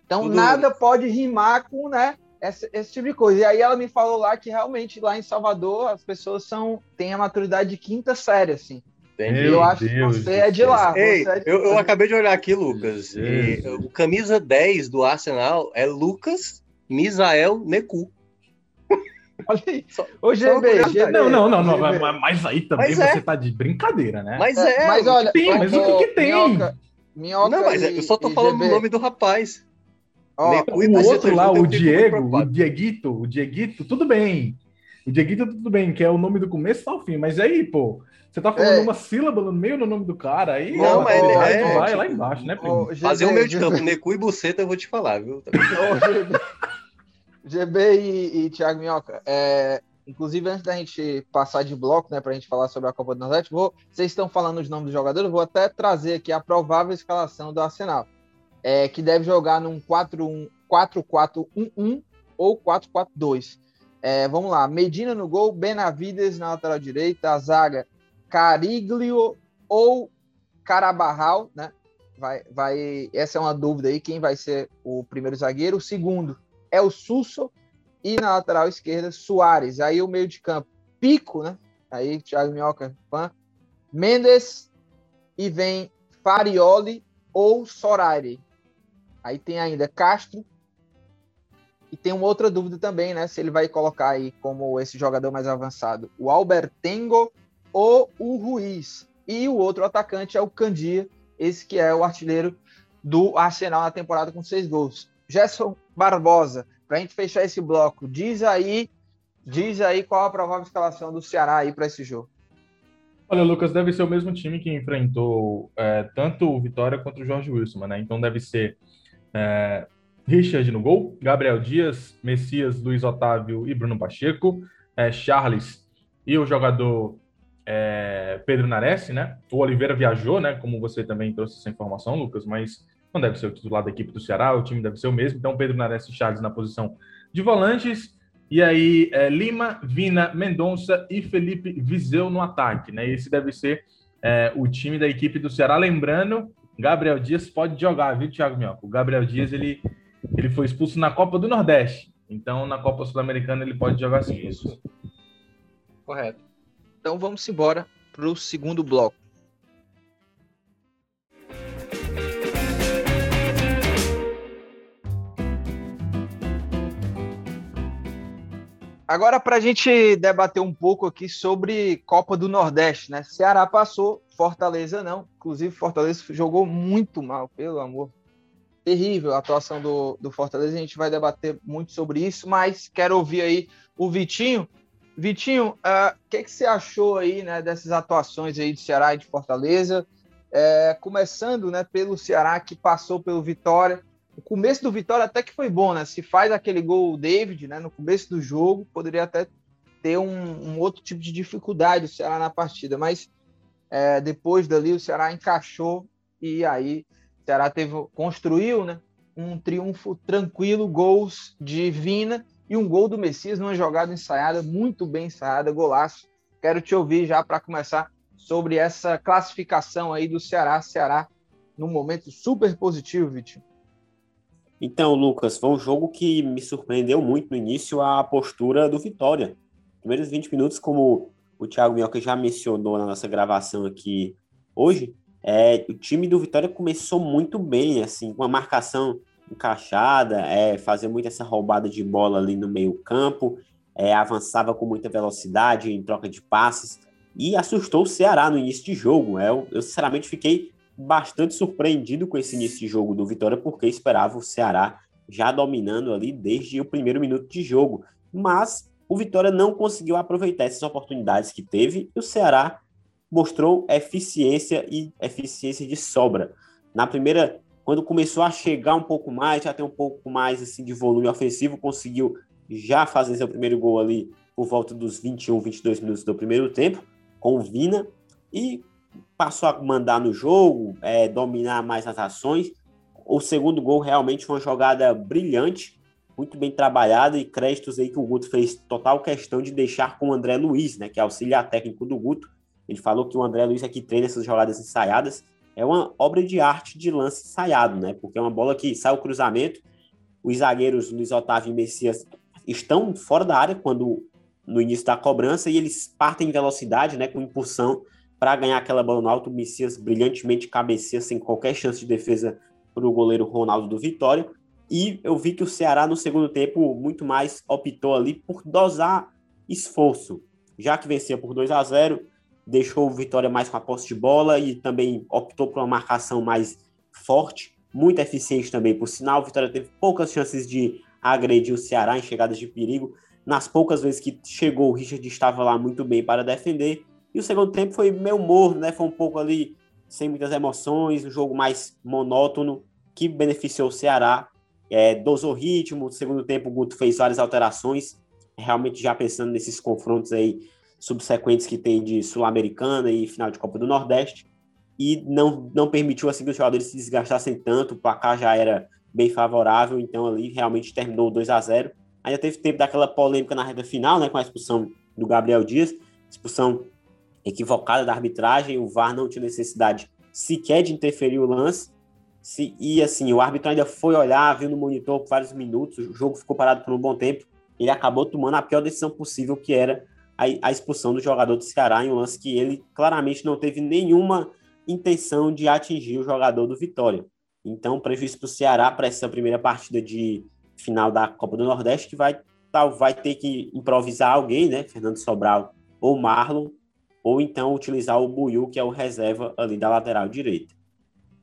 Então Tudo nada isso. pode rimar com, né? Esse, esse, tipo de coisa. E aí ela me falou lá que realmente lá em Salvador as pessoas são têm a maturidade de quinta série, assim. Meu eu acho Deus que você é de lá. Ei, é de... Eu, eu, acabei de olhar aqui, Lucas. E, o camisa 10 do Arsenal é Lucas Misael Neku. Olha aí. Só, Ô, GB, GB, não, não, não, não mas aí também mas é. você tá de brincadeira, né? Mas é. Mas olha, tem, mas o que, que tem? Minhoca, minhoca não, mas é, eu só tô falando o nome do rapaz. Neku o outro lá, o Diego, o Dieguito, o Dieguito, tudo bem. O Dieguito, tudo bem, que é o nome do começo ao fim, mas aí, pô, você tá falando é. uma sílaba no meio do nome do cara aí? Não, mas ele é, vai lá embaixo, né, primo? Oh, Fazer o meio de campo, Necu e Buceta, eu vou te falar, viu? GB e, e Thiago Minhoca, é, inclusive antes da gente passar de bloco, né, pra gente falar sobre a Copa do Nordeste, vou, vocês estão falando os nomes dos jogadores, vou até trazer aqui a provável escalação do Arsenal, é, que deve jogar num 4-4-1-1 ou 4-4-2. É, vamos lá, Medina no gol, Benavides na lateral direita, a zaga Cariglio ou Carabarral, né? Vai, vai, essa é uma dúvida aí, quem vai ser o primeiro zagueiro. O segundo é o Susso e na lateral esquerda, Soares. Aí o meio de campo, Pico, né? Aí Thiago Minhoca, fã. Mendes e vem Farioli ou Sorari. Aí tem ainda Castro. E tem uma outra dúvida também, né? Se ele vai colocar aí como esse jogador mais avançado, o Albertengo ou o Ruiz. E o outro atacante é o Candia, esse que é o artilheiro do Arsenal na temporada com seis gols. Gerson Barbosa, para a gente fechar esse bloco, diz aí, diz aí qual a provável escalação do Ceará aí para esse jogo. Olha, Lucas, deve ser o mesmo time que enfrentou é, tanto o Vitória quanto o Jorge Wilson, né? Então deve ser é, Richard no gol, Gabriel Dias, Messias, Luiz Otávio e Bruno Pacheco, é, Charles e o jogador é, Pedro Nares, né? O Oliveira viajou, né? Como você também trouxe essa informação, Lucas, mas não deve ser o titular da equipe do Ceará, o time deve ser o mesmo. Então, Pedro Nares e Charles na posição de volantes. E aí, é, Lima, Vina, Mendonça e Felipe Viseu no ataque, né? Esse deve ser é, o time da equipe do Ceará. Lembrando Gabriel Dias pode jogar, viu, Thiago Minhoca? O Gabriel Dias, ele, ele foi expulso na Copa do Nordeste. Então, na Copa Sul-Americana, ele pode jogar sim. Isso. Correto. Então, vamos embora para o segundo bloco. Agora, para a gente debater um pouco aqui sobre Copa do Nordeste, né? Ceará passou, Fortaleza não. Inclusive, Fortaleza jogou muito mal, pelo amor. Terrível a atuação do, do Fortaleza. A gente vai debater muito sobre isso, mas quero ouvir aí o Vitinho. Vitinho, o uh, que, que você achou aí né, dessas atuações aí de Ceará e de Fortaleza? É, começando né, pelo Ceará, que passou pelo Vitória o começo do Vitória até que foi bom, né? Se faz aquele gol o David, né? No começo do jogo, poderia até ter um, um outro tipo de dificuldade o Ceará na partida, mas é, depois dali o Ceará encaixou e aí o Ceará teve, construiu, né? Um triunfo tranquilo, gols de Vina e um gol do Messias numa jogada ensaiada, muito bem ensaiada, golaço. Quero te ouvir já para começar sobre essa classificação aí do Ceará. Ceará num momento super positivo, Vitinho. Então, Lucas, foi um jogo que me surpreendeu muito no início a postura do Vitória. Primeiros 20 minutos, como o Thiago Minhoca já mencionou na nossa gravação aqui hoje, é, o time do Vitória começou muito bem, assim, com a marcação encaixada, é, fazia muito essa roubada de bola ali no meio campo, é, avançava com muita velocidade em troca de passes e assustou o Ceará no início de jogo. É, eu, eu sinceramente fiquei bastante surpreendido com esse início de jogo do Vitória, porque esperava o Ceará já dominando ali desde o primeiro minuto de jogo. Mas o Vitória não conseguiu aproveitar essas oportunidades que teve e o Ceará mostrou eficiência e eficiência de sobra. Na primeira, quando começou a chegar um pouco mais, já tem um pouco mais assim de volume ofensivo, conseguiu já fazer seu primeiro gol ali por volta dos 21, 22 minutos do primeiro tempo, com o Vina, e passou a mandar no jogo, é, dominar mais as ações. O segundo gol realmente foi uma jogada brilhante, muito bem trabalhada e créditos aí que o Guto fez total questão de deixar com o André Luiz, né, que é auxiliar técnico do Guto. Ele falou que o André Luiz é que treina essas jogadas ensaiadas. É uma obra de arte de lance ensaiado, né? Porque é uma bola que sai o cruzamento, os zagueiros Luiz Otávio e Messias estão fora da área quando no início da cobrança e eles partem em velocidade, né, com impulsão para ganhar aquela bola no alto, o Messias brilhantemente cabeceia sem qualquer chance de defesa para o goleiro Ronaldo do Vitória. E eu vi que o Ceará no segundo tempo muito mais optou ali por dosar esforço. Já que vencia por 2 a 0, deixou o Vitória mais com a posse de bola e também optou por uma marcação mais forte, muito eficiente também. Por sinal, o Vitória teve poucas chances de agredir o Ceará em chegadas de perigo. Nas poucas vezes que chegou, o Richard estava lá muito bem para defender e o segundo tempo foi meio morno, né? Foi um pouco ali sem muitas emoções, um jogo mais monótono, que beneficiou o Ceará. É, dosou ritmo, no segundo tempo o Guto fez várias alterações, realmente já pensando nesses confrontos aí subsequentes que tem de Sul-Americana e final de Copa do Nordeste, e não, não permitiu assim que os jogadores se desgastassem tanto, o placar já era bem favorável, então ali realmente terminou 2 a 0 Ainda teve tempo daquela polêmica na reta final, né, com a expulsão do Gabriel Dias, expulsão equivocada da arbitragem, o VAR não tinha necessidade sequer de interferir o lance. Se, e assim, o árbitro ainda foi olhar, viu no monitor por vários minutos, o jogo ficou parado por um bom tempo. Ele acabou tomando a pior decisão possível, que era a, a expulsão do jogador do Ceará em um lance que ele claramente não teve nenhuma intenção de atingir o jogador do Vitória. Então, prejuízo para o Ceará para essa primeira partida de final da Copa do Nordeste, que vai, vai ter que improvisar alguém, né? Fernando Sobral ou Marlon, ou então utilizar o Buiu, que é o reserva ali da lateral direita.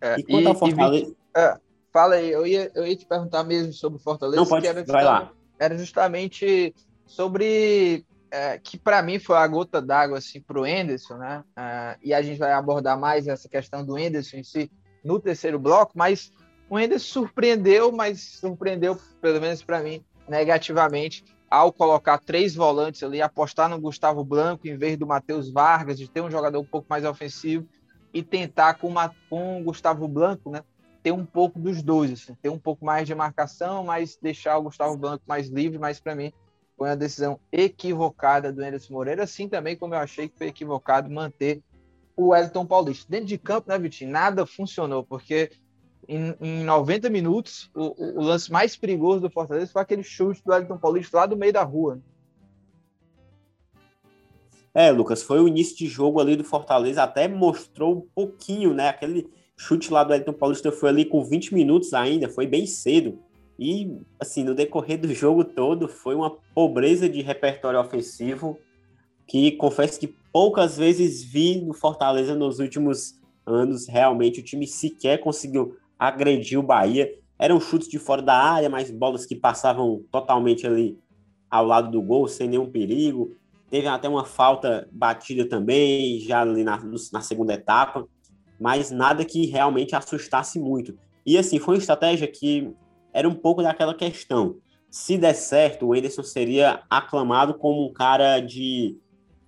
É, e quanto e, ao Fortaleza. E, é, fala aí, eu ia, eu ia te perguntar mesmo sobre o Fortaleza. Não, pode, vai lá. Era justamente sobre. É, que para mim foi a gota d'água assim, para o Enderson, né? É, e a gente vai abordar mais essa questão do Enderson em si no terceiro bloco, mas o Enderson surpreendeu, mas surpreendeu, pelo menos para mim, negativamente ao colocar três volantes ali, apostar no Gustavo Blanco em vez do Matheus Vargas, de ter um jogador um pouco mais ofensivo e tentar com, uma, com o Gustavo Blanco, né, ter um pouco dos dois, assim, ter um pouco mais de marcação, mas deixar o Gustavo Blanco mais livre, mas para mim foi uma decisão equivocada do Anderson Moreira, assim também como eu achei que foi equivocado manter o Wellington Paulista. Dentro de campo, né, Vitinho? Nada funcionou, porque em, em 90 minutos, o, o, lance mais perigoso do Fortaleza foi aquele chute do Wellington Paulista lá do meio da rua. É, Lucas, foi o início de jogo ali do Fortaleza, até mostrou um pouquinho, né? Aquele chute lá do Wellington Paulista foi ali com 20 minutos ainda, foi bem cedo. E, assim, no decorrer do jogo todo, foi uma pobreza de repertório ofensivo que confesso que poucas vezes vi no Fortaleza nos últimos anos. Realmente, o time sequer conseguiu agredir o Bahia. Eram chutes de fora da área, mas bolas que passavam totalmente ali ao lado do gol, sem nenhum perigo. Teve até uma falta batida também, já ali na, na segunda etapa, mas nada que realmente assustasse muito. E assim, foi uma estratégia que era um pouco daquela questão. Se der certo, o Anderson seria aclamado como um cara de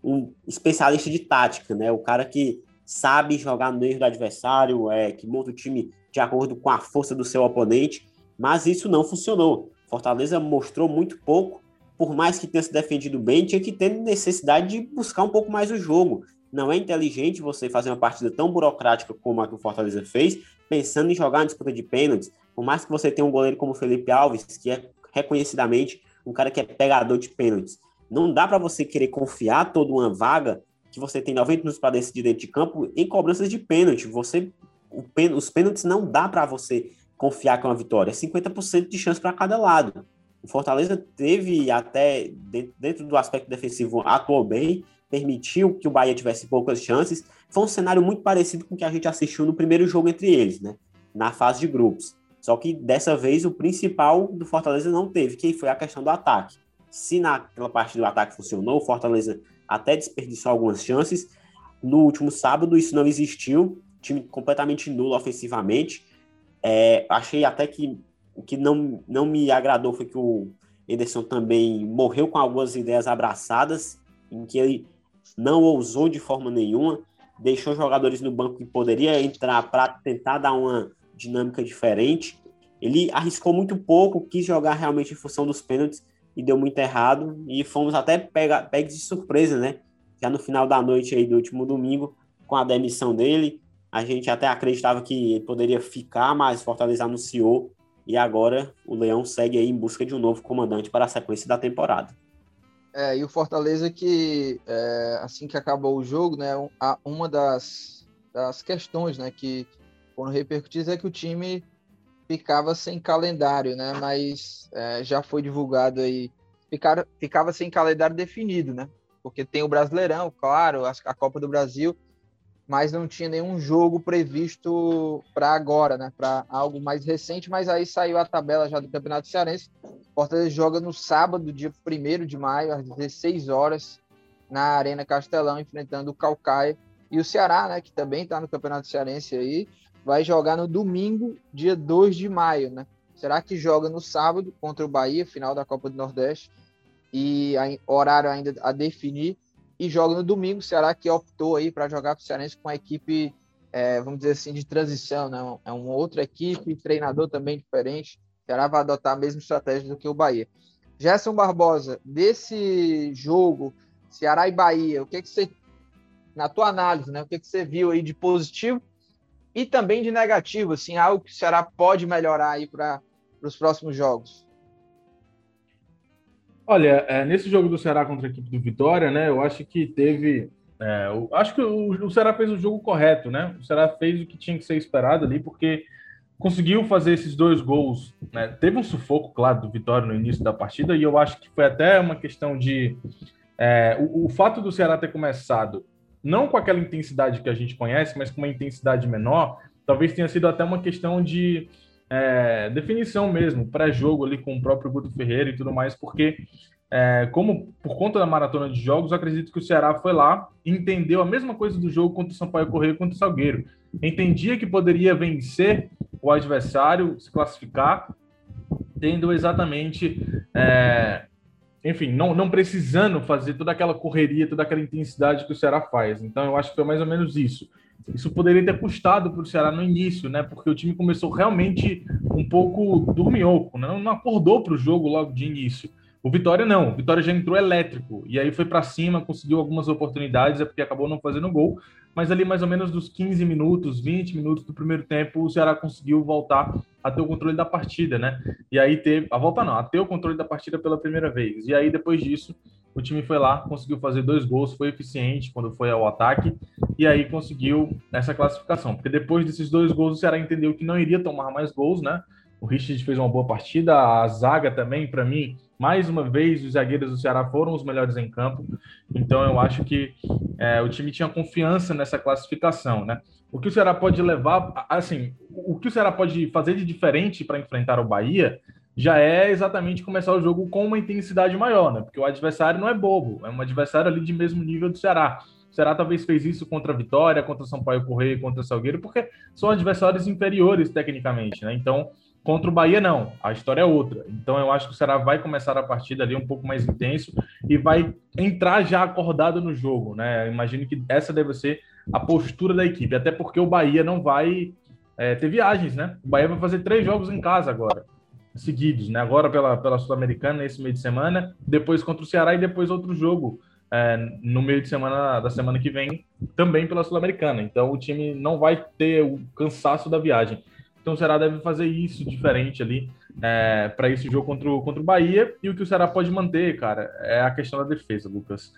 um especialista de tática, né? O cara que sabe jogar no meio do adversário, é, que monta o time de acordo com a força do seu oponente, mas isso não funcionou. Fortaleza mostrou muito pouco, por mais que tenha se defendido bem, tinha que ter necessidade de buscar um pouco mais o jogo. Não é inteligente você fazer uma partida tão burocrática como a que o Fortaleza fez, pensando em jogar na disputa de pênaltis, por mais que você tenha um goleiro como Felipe Alves, que é reconhecidamente um cara que é pegador de pênaltis, não dá para você querer confiar toda uma vaga que você tem 90 minutos para decidir dentro de campo em cobranças de pênalti. Você, os pênaltis não dá para você confiar com a vitória. É 50% de chance para cada lado. O Fortaleza teve até, dentro do aspecto defensivo, atuou bem, permitiu que o Bahia tivesse poucas chances. Foi um cenário muito parecido com o que a gente assistiu no primeiro jogo entre eles, né? Na fase de grupos. Só que dessa vez o principal do Fortaleza não teve, que foi a questão do ataque. Se naquela parte do ataque funcionou, o Fortaleza até desperdiçou algumas chances. No último sábado isso não existiu, time completamente nulo ofensivamente. É, achei até que o que não, não me agradou foi que o Ederson também morreu com algumas ideias abraçadas, em que ele não ousou de forma nenhuma, deixou jogadores no banco que poderia entrar para tentar dar uma dinâmica diferente. Ele arriscou muito pouco, quis jogar realmente em função dos pênaltis e deu muito errado. E fomos até pegos de surpresa, né? Já no final da noite aí do último domingo, com a demissão dele. A gente até acreditava que ele poderia ficar, mas Fortaleza anunciou. E agora o Leão segue aí em busca de um novo comandante para a sequência da temporada. É, e o Fortaleza que, é, assim que acabou o jogo, né, uma das, das questões né, que foram repercutidas é que o time ficava sem calendário, né? Mas é, já foi divulgado aí, ficar, ficava sem calendário definido, né? Porque tem o Brasileirão, claro, a, a Copa do Brasil, mas não tinha nenhum jogo previsto para agora, né? Para algo mais recente, mas aí saiu a tabela já do Campeonato Cearense. Fortaleza joga no sábado, dia 1 de maio, às 16 horas, na Arena Castelão, enfrentando o Calcaia e o Ceará, né? Que também está no Campeonato Cearense aí vai jogar no domingo, dia 2 de maio, né? Será que joga no sábado contra o Bahia, final da Copa do Nordeste, e horário ainda a definir, e joga no domingo, será que optou aí para jogar com o Cearense com a equipe, é, vamos dizer assim, de transição, né? É uma outra equipe, treinador também diferente, será vai adotar a mesma estratégia do que o Bahia. Gerson Barbosa, desse jogo, Ceará e Bahia, o que, que você, na tua análise, né? O que, que você viu aí de positivo e também de negativo, assim, algo que o Ceará pode melhorar aí para os próximos jogos? Olha, é, nesse jogo do Ceará contra a equipe do Vitória, né, eu acho que teve. É, eu, acho que o, o Ceará fez o jogo correto, né? O Ceará fez o que tinha que ser esperado ali, porque conseguiu fazer esses dois gols. Né? Teve um sufoco, claro, do Vitória no início da partida, e eu acho que foi até uma questão de. É, o, o, fato do Ceará ter começado não com aquela intensidade que a gente conhece, mas com uma intensidade menor, talvez tenha sido até uma questão de é, definição mesmo, pré-jogo ali com o próprio Guto Ferreira e tudo mais, porque é, como por conta da maratona de jogos, acredito que o Ceará foi lá e entendeu a mesma coisa do jogo contra o Sampaio Correia contra o Salgueiro. Entendia que poderia vencer o adversário, se classificar, tendo exatamente é, enfim, não, não precisando fazer toda aquela correria, toda aquela intensidade que o Ceará faz. Então, eu acho que foi mais ou menos isso. Isso poderia ter custado para o Ceará no início, né? Porque o time começou realmente um pouco dormioco, né? não acordou para o jogo logo de início. O Vitória não, o Vitória já entrou elétrico e aí foi para cima, conseguiu algumas oportunidades, é porque acabou não fazendo gol, mas ali mais ou menos dos 15 minutos, 20 minutos do primeiro tempo, o Ceará conseguiu voltar a ter o controle da partida, né? E aí teve, a volta não, a ter o controle da partida pela primeira vez. E aí depois disso, o time foi lá, conseguiu fazer dois gols, foi eficiente quando foi ao ataque, e aí conseguiu essa classificação. Porque depois desses dois gols, o Ceará entendeu que não iria tomar mais gols, né? O Richard fez uma boa partida, a zaga também, para mim, mais uma vez, os zagueiros do Ceará foram os melhores em campo. Então, eu acho que é, o time tinha confiança nessa classificação, né? O que o Ceará pode levar, assim, o que o Ceará pode fazer de diferente para enfrentar o Bahia já é exatamente começar o jogo com uma intensidade maior, né? Porque o adversário não é bobo, é um adversário ali de mesmo nível do Ceará. O Ceará talvez fez isso contra a Vitória, contra o Sampaio Correia, contra o Salgueiro, porque são adversários inferiores tecnicamente, né? Então, contra o Bahia, não. A história é outra. Então, eu acho que o Ceará vai começar a partida ali um pouco mais intenso e vai entrar já acordado no jogo, né? Imagino que essa deve ser a postura da equipe, até porque o Bahia não vai é, ter viagens, né? O Bahia vai fazer três jogos em casa agora seguidos, né? Agora pela, pela Sul-Americana, nesse meio de semana, depois contra o Ceará e depois outro jogo é, no meio de semana da semana que vem, também pela Sul-Americana. Então o time não vai ter o cansaço da viagem. Então o Ceará deve fazer isso diferente ali é, para esse jogo contra o, contra o Bahia. E o que o Ceará pode manter, cara, é a questão da defesa, Lucas.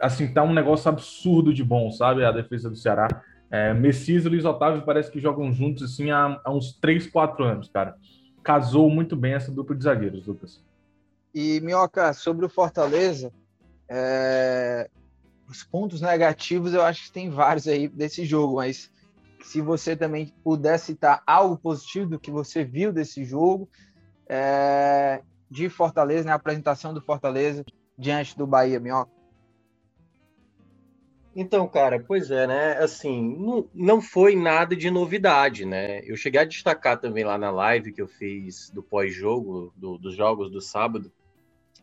Assim, tá um negócio absurdo de bom, sabe? A defesa do Ceará. É, Messias e Luiz Otávio parece que jogam juntos assim há, há uns 3, 4 anos, cara casou muito bem essa dupla de zagueiros, Lucas. E, Minhoca, sobre o Fortaleza, é... os pontos negativos eu acho que tem vários aí desse jogo, mas se você também puder citar algo positivo do que você viu desse jogo, é... de Fortaleza, né, a apresentação do Fortaleza diante do Bahia, Minhoca. Então, cara, pois é, né? Assim, não, não foi nada de novidade, né? Eu cheguei a destacar também lá na live que eu fiz do pós-jogo, do, dos jogos do sábado,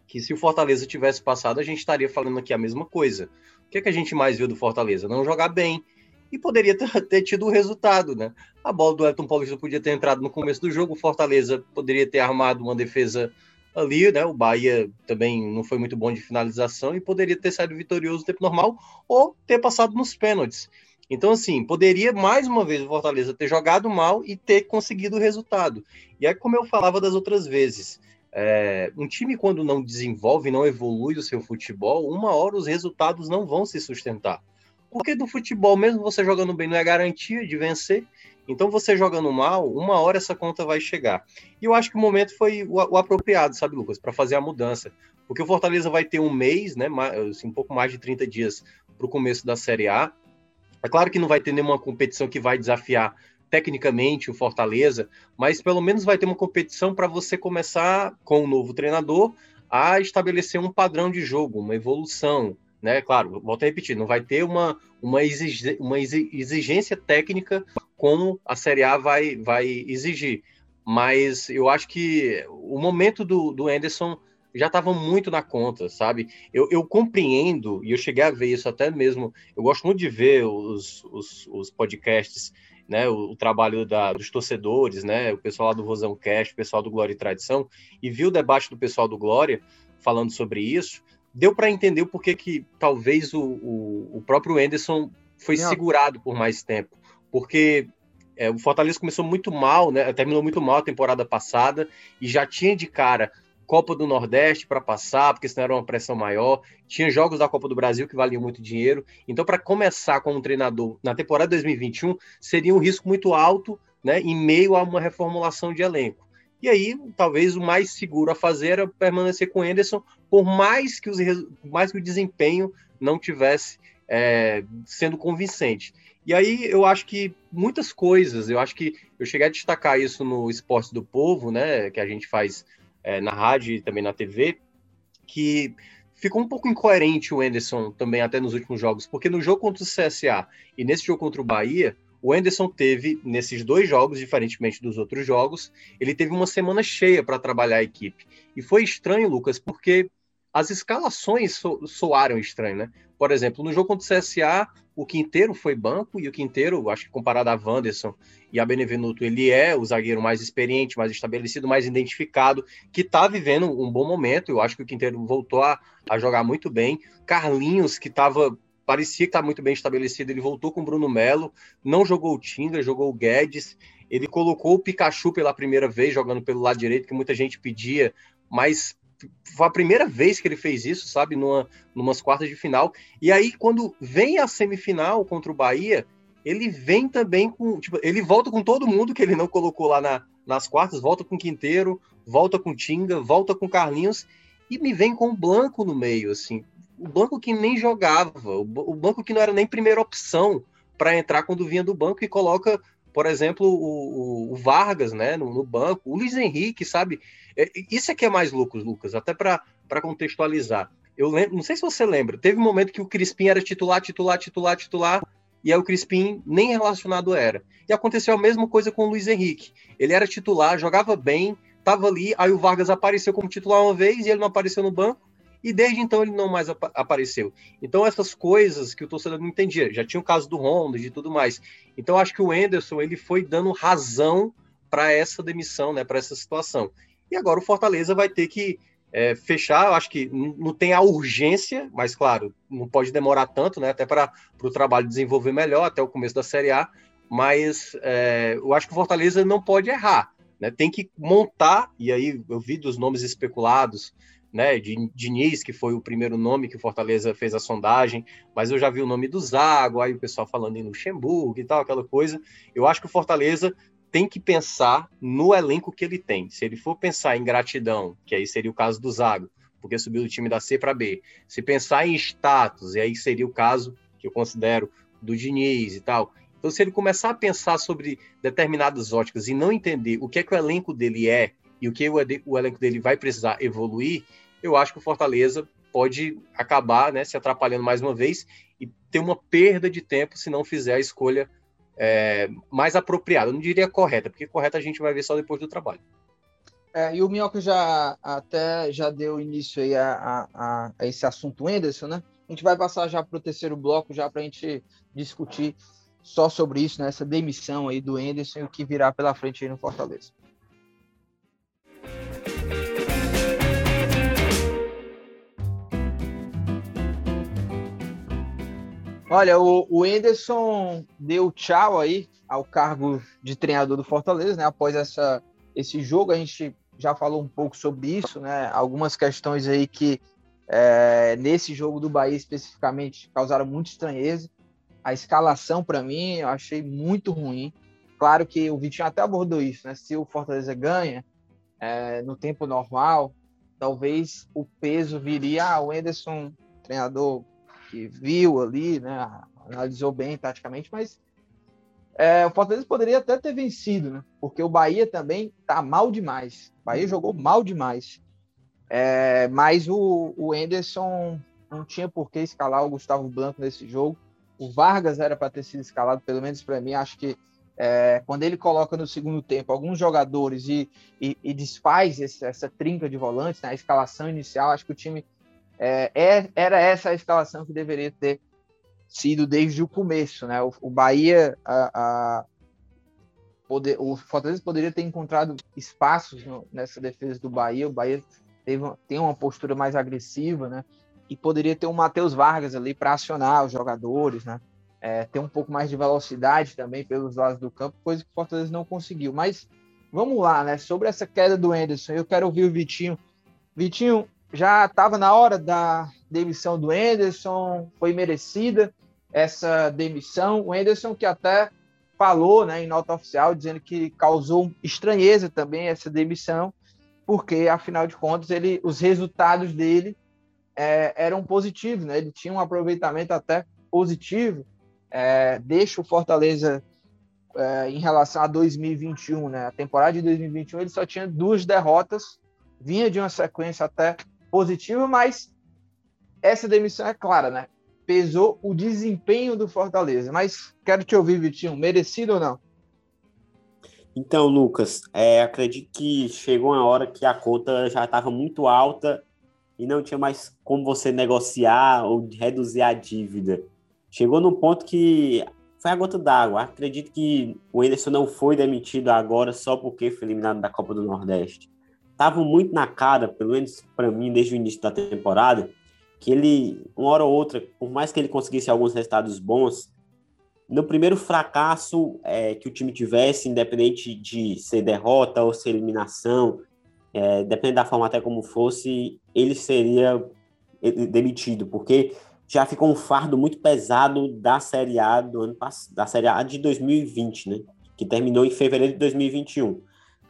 que se o Fortaleza tivesse passado, a gente estaria falando aqui a mesma coisa. O que, é que a gente mais viu do Fortaleza? Não jogar bem. E poderia ter, tido o resultado, né? A bola do Elton Paulista podia ter entrado no começo do jogo, o Fortaleza poderia ter armado uma defesa ali, né? O Bahia também não foi muito bom de finalização e poderia ter saído vitorioso no tempo normal ou ter passado nos pênaltis. Então, assim, poderia mais uma vez o Fortaleza ter jogado mal e ter conseguido o resultado. E é como eu falava das outras vezes. É, um time, quando não desenvolve, não evolui o seu futebol, uma hora os resultados não vão se sustentar. Porque do futebol, mesmo você jogando bem, não é garantia de vencer. Então, você jogando mal, uma hora essa conta vai chegar. E eu acho que o momento foi o, o apropriado, sabe, Lucas, para fazer a mudança. Porque o Fortaleza vai ter um mês, né, assim, um pouco mais de 30 dias para o começo da Série A. É claro que não vai ter nenhuma competição que vai desafiar tecnicamente o Fortaleza, mas pelo menos vai ter uma competição para você começar com o um novo treinador a estabelecer um padrão de jogo, uma evolução, né? Claro, volto a repetir, não vai ter uma, uma, uma exigência técnica como a Série A vai, vai exigir. Mas eu acho que o momento do, do Anderson já estava muito na conta, sabe? Eu, eu, compreendo, e eu cheguei a ver isso até mesmo. Eu gosto muito de ver os, os, os podcasts, né? O, o trabalho da, dos torcedores, né? O pessoal lá do Rosão Cast, o pessoal do Glória e Tradição, e vi o debate do pessoal do Glória falando sobre isso. Deu para entender o porquê que talvez o, o, o próprio Anderson foi Não. segurado por mais tempo porque é, o Fortaleza começou muito mal, né? Terminou muito mal a temporada passada e já tinha de cara Copa do Nordeste para passar, porque senão era uma pressão maior. Tinha jogos da Copa do Brasil que valiam muito dinheiro. Então, para começar como treinador na temporada 2021, seria um risco muito alto, né? Em meio a uma reformulação de elenco. E aí, talvez o mais seguro a fazer era permanecer com o Anderson, por mais que, os, mais que o desempenho não tivesse é, sendo convincente. E aí eu acho que muitas coisas, eu acho que eu cheguei a destacar isso no Esporte do Povo, né, que a gente faz é, na rádio e também na TV, que ficou um pouco incoerente o Enderson também até nos últimos jogos, porque no jogo contra o CSA e nesse jogo contra o Bahia, o Enderson teve, nesses dois jogos, diferentemente dos outros jogos, ele teve uma semana cheia para trabalhar a equipe. E foi estranho, Lucas, porque as escalações so soaram estranho, né? Por exemplo, no jogo contra o CSA, o Quinteiro foi banco e o Quinteiro, acho que comparado a Wanderson e a Benevenuto, ele é o zagueiro mais experiente, mais estabelecido, mais identificado, que está vivendo um bom momento. Eu acho que o Quinteiro voltou a, a jogar muito bem. Carlinhos, que estava parecia que está muito bem estabelecido. Ele voltou com o Bruno Melo, não jogou o Tinga, jogou o Guedes. Ele colocou o Pikachu pela primeira vez, jogando pelo lado direito, que muita gente pedia, mas foi a primeira vez que ele fez isso, sabe, numa, numas quartas de final. E aí, quando vem a semifinal contra o Bahia, ele vem também com. Tipo, ele volta com todo mundo que ele não colocou lá na, nas quartas, volta com Quinteiro, volta com Tinga, volta com Carlinhos, e me vem com o Blanco no meio, assim. O Blanco que nem jogava, o, o Blanco que não era nem primeira opção para entrar quando vinha do banco e coloca por exemplo, o, o Vargas, né, no, no, banco, o Luiz Henrique, sabe? É, isso é que é mais louco, Lucas, até para contextualizar. Eu lembro, não sei se você lembra, teve um momento que o Crispim era titular, titular, titular, titular, e aí o Crispim nem relacionado era. E aconteceu a mesma coisa com o Luiz Henrique. Ele era titular, jogava bem, estava ali, aí o Vargas apareceu como titular uma vez e ele não apareceu no banco, e desde então ele não mais ap apareceu. Então essas coisas que o torcedor não entendia, já tinha o caso do Ronald e tudo mais. Então acho que o Enderson ele foi dando razão para essa demissão, né, para essa situação. E agora o Fortaleza vai ter que é, fechar, acho que não tem a urgência, mas claro, não pode demorar tanto, né, até para o trabalho desenvolver melhor até o começo da Série A, mas é, eu acho que o Fortaleza não pode errar, né, tem que montar, e aí eu vi dos nomes especulados, né, de Diniz, que foi o primeiro nome que o Fortaleza fez a sondagem, mas eu já vi o nome do Zago, aí o pessoal falando em Luxemburgo e tal, aquela coisa. Eu acho que o Fortaleza tem que pensar no elenco que ele tem. Se ele for pensar em gratidão, que aí seria o caso do Zago, porque subiu do time da C para B. Se pensar em status, e aí seria o caso que eu considero do Diniz e tal. Então, se ele começar a pensar sobre determinadas óticas e não entender o que é que o elenco dele é e o que o, o elenco dele vai precisar evoluir, eu acho que o Fortaleza pode acabar né, se atrapalhando mais uma vez e ter uma perda de tempo se não fizer a escolha é, mais apropriada. Eu não diria correta, porque correta a gente vai ver só depois do trabalho. É, e o Minhoca já até já deu início aí a, a, a esse assunto Anderson, né? A gente vai passar já para o terceiro bloco já para a gente discutir só sobre isso, né? Essa demissão aí do Anderson e o que virá pela frente aí no Fortaleza. Olha, o, o Enderson deu tchau aí ao cargo de treinador do Fortaleza, né? Após essa, esse jogo, a gente já falou um pouco sobre isso, né? Algumas questões aí que é, nesse jogo do Bahia especificamente causaram muita estranheza. A escalação, para mim, eu achei muito ruim. Claro que o Vitinho até abordou isso, né? Se o Fortaleza ganha é, no tempo normal, talvez o peso viria. Ah, o Enderson, treinador que viu ali, né, analisou bem taticamente, mas é, o Fortaleza poderia até ter vencido, né? Porque o Bahia também tá mal demais. O Bahia jogou mal demais. É, mas o, o Enderson não tinha por que escalar o Gustavo Blanco nesse jogo. O Vargas era para ter sido escalado, pelo menos para mim. Acho que é, quando ele coloca no segundo tempo alguns jogadores e, e, e desfaz esse, essa trinca de volantes, na né, escalação inicial, acho que o time é, é, era essa a escalação que deveria ter sido desde o começo, né? O, o Bahia, a, a poder, o Fortaleza poderia ter encontrado espaços no, nessa defesa do Bahia. O Bahia teve, tem uma postura mais agressiva, né? E poderia ter um Matheus Vargas ali para acionar os jogadores, né? É, ter um pouco mais de velocidade também pelos lados do campo, coisa que o Fortaleza não conseguiu. Mas vamos lá, né? Sobre essa queda do Anderson, eu quero ouvir o Vitinho. Vitinho, já estava na hora da demissão do Anderson, foi merecida essa demissão. O Anderson que até falou né, em nota oficial, dizendo que causou estranheza também essa demissão, porque, afinal de contas, ele, os resultados dele é, eram positivos, né? ele tinha um aproveitamento até positivo, é, deixa o Fortaleza é, em relação a 2021, né? a temporada de 2021 ele só tinha duas derrotas, vinha de uma sequência até positivo, mas essa demissão é clara, né? Pesou o desempenho do Fortaleza. Mas quero te ouvir, Vitinho, merecido ou não? Então, Lucas, é, acredito que chegou uma hora que a conta já estava muito alta e não tinha mais como você negociar ou reduzir a dívida. Chegou num ponto que foi a gota d'água. Acredito que o Anderson não foi demitido agora só porque foi eliminado da Copa do Nordeste estavam muito na cara, pelo menos para mim, desde o início da temporada, que ele, uma hora ou outra, por mais que ele conseguisse alguns resultados bons, no primeiro fracasso é, que o time tivesse, independente de ser derrota ou ser eliminação, é, dependendo da forma até como fosse, ele seria demitido, porque já ficou um fardo muito pesado da Série A do ano da Série A de 2020, né? Que terminou em fevereiro de 2021.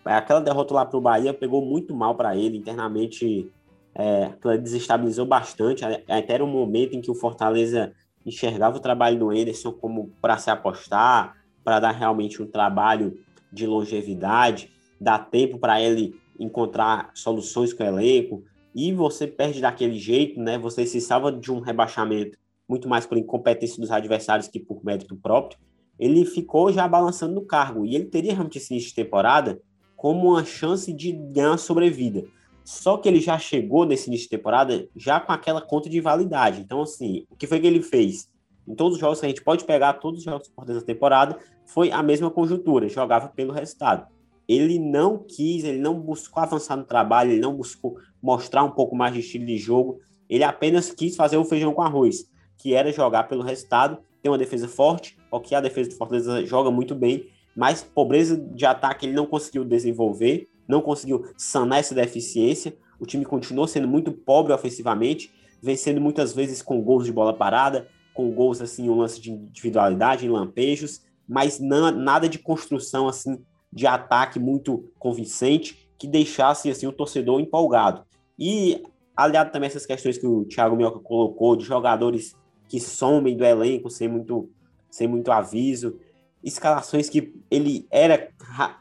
Aquela derrota lá para o Bahia pegou muito mal para ele internamente. É, desestabilizou bastante. Até era um momento em que o Fortaleza enxergava o trabalho do Anderson como para se apostar, para dar realmente um trabalho de longevidade, dar tempo para ele encontrar soluções com o elenco, e você perde daquele jeito, né? Você se salva de um rebaixamento muito mais por incompetência dos adversários que por mérito próprio. Ele ficou já balançando no cargo e ele teria realmente de temporada como uma chance de ganhar sobrevida. Só que ele já chegou nesse início de temporada já com aquela conta de validade. Então, assim, o que foi que ele fez? Em todos os jogos que a gente pode pegar, todos os jogos dessa temporada, foi a mesma conjuntura, jogava pelo resultado. Ele não quis, ele não buscou avançar no trabalho, ele não buscou mostrar um pouco mais de estilo de jogo, ele apenas quis fazer o feijão com arroz, que era jogar pelo resultado, ter uma defesa forte, porque a defesa do Fortaleza joga muito bem, mas pobreza de ataque ele não conseguiu desenvolver, não conseguiu sanar essa deficiência. O time continuou sendo muito pobre ofensivamente, vencendo muitas vezes com gols de bola parada, com gols assim, um lance de individualidade, em lampejos, mas não, nada de construção assim de ataque muito convincente que deixasse assim o torcedor empolgado. E aliado também a essas questões que o Thiago Mioca colocou de jogadores que somem do elenco sem muito sem muito aviso, escalações que ele era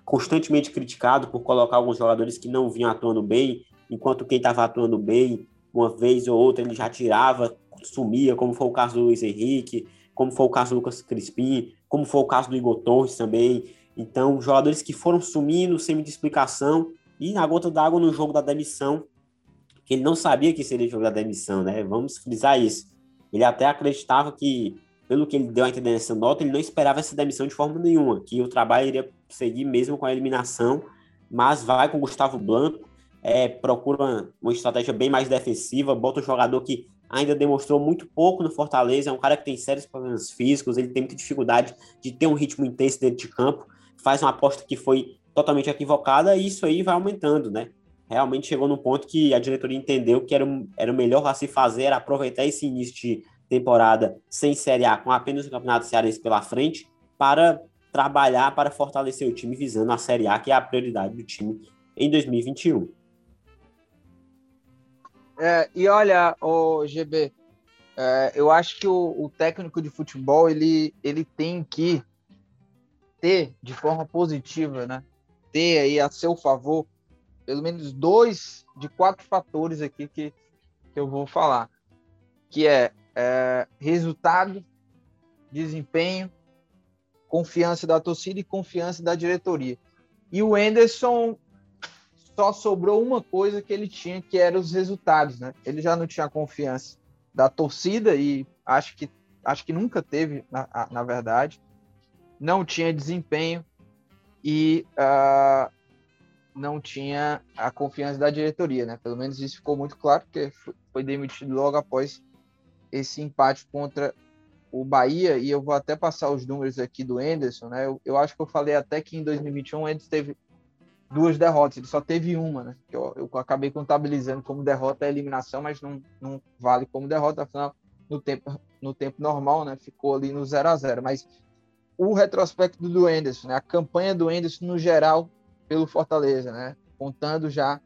constantemente criticado por colocar alguns jogadores que não vinham atuando bem, enquanto quem estava atuando bem, uma vez ou outra ele já tirava, sumia, como foi o caso do Luiz Henrique, como foi o caso do Lucas Crispim, como foi o caso do Igor Torres também. Então, jogadores que foram sumindo sem muita explicação e na gota d'água no jogo da demissão, que ele não sabia que seria o jogo da demissão, né? Vamos frisar isso. Ele até acreditava que pelo que ele deu a entender nessa nota, ele não esperava essa demissão de forma nenhuma, que o trabalho iria seguir mesmo com a eliminação, mas vai com o Gustavo Blanco, é, procura uma, estratégia bem mais defensiva, bota um jogador que ainda demonstrou muito pouco no Fortaleza, é um cara que tem sérios problemas físicos, ele tem muita dificuldade de ter um ritmo intenso dentro de campo, faz uma aposta que foi totalmente equivocada e isso aí vai aumentando, né? Realmente chegou num ponto que a diretoria entendeu que era, era o melhor a se fazer, aproveitar esse início de temporada sem Série A, com apenas o Campeonato Cearense pela frente, para trabalhar para fortalecer o time visando a Série A, que é a prioridade do time em 2021. É, e olha, o GB, é, eu acho que o, o, técnico de futebol ele, ele tem que ter de forma positiva, né? Ter aí a seu favor pelo menos dois de quatro fatores aqui que, que eu vou falar, que é é, resultado, desempenho, confiança da torcida e confiança da diretoria. E o Enderson só sobrou uma coisa que ele tinha, que eram os resultados, né? Ele já não tinha confiança da torcida e acho que acho que nunca teve, na, na verdade. Não tinha desempenho e uh, não tinha a confiança da diretoria, né? Pelo menos isso ficou muito claro, porque foi demitido logo após esse empate contra o Bahia, e eu vou até passar os números aqui do Enderson, né? Eu, eu acho que eu falei até que em 2021 o teve duas derrotas, ele só teve uma, né? Eu, eu acabei contabilizando como derrota a eliminação, mas não, não vale como derrota, afinal, no tempo, no tempo normal, né? Ficou ali no 0 a 0 Mas o retrospecto do Enderson, né? A campanha do Enderson no geral pelo Fortaleza, né? Contando já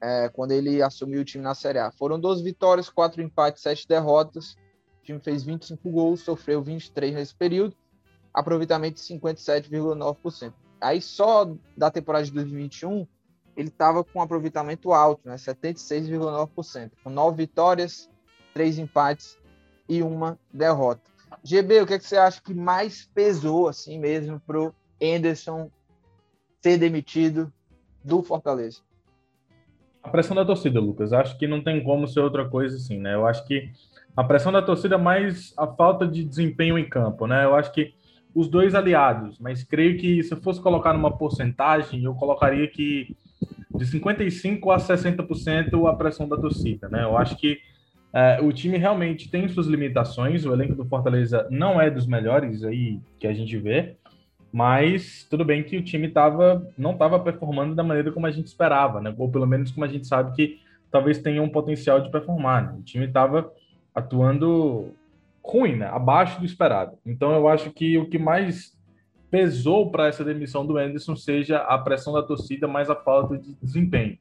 é, quando ele assumiu o time na Série A. Foram 12 vitórias, 4 empates, 7 derrotas. O time fez 25 gols, sofreu 23 nesse período, aproveitamento de 57,9%. Aí só da temporada de 2021, ele estava com um aproveitamento alto, né, 76,9%, com 9 vitórias, 3 empates e uma derrota. GB, o que, é que você acha que mais pesou assim mesmo para o Anderson ser demitido do Fortaleza? A pressão da torcida, Lucas. Acho que não tem como ser outra coisa assim, né? Eu acho que a pressão da torcida é mais a falta de desempenho em campo, né? Eu acho que os dois aliados, mas creio que se eu fosse colocar numa porcentagem, eu colocaria que de 55% a 60% a pressão da torcida, né? Eu acho que é, o time realmente tem suas limitações, o elenco do Fortaleza não é dos melhores aí que a gente vê, mas tudo bem que o time tava, não estava performando da maneira como a gente esperava, né? Ou pelo menos como a gente sabe que talvez tenha um potencial de performar. Né? O time estava atuando ruim, né? abaixo do esperado. Então eu acho que o que mais pesou para essa demissão do Anderson seja a pressão da torcida, mais a falta de desempenho.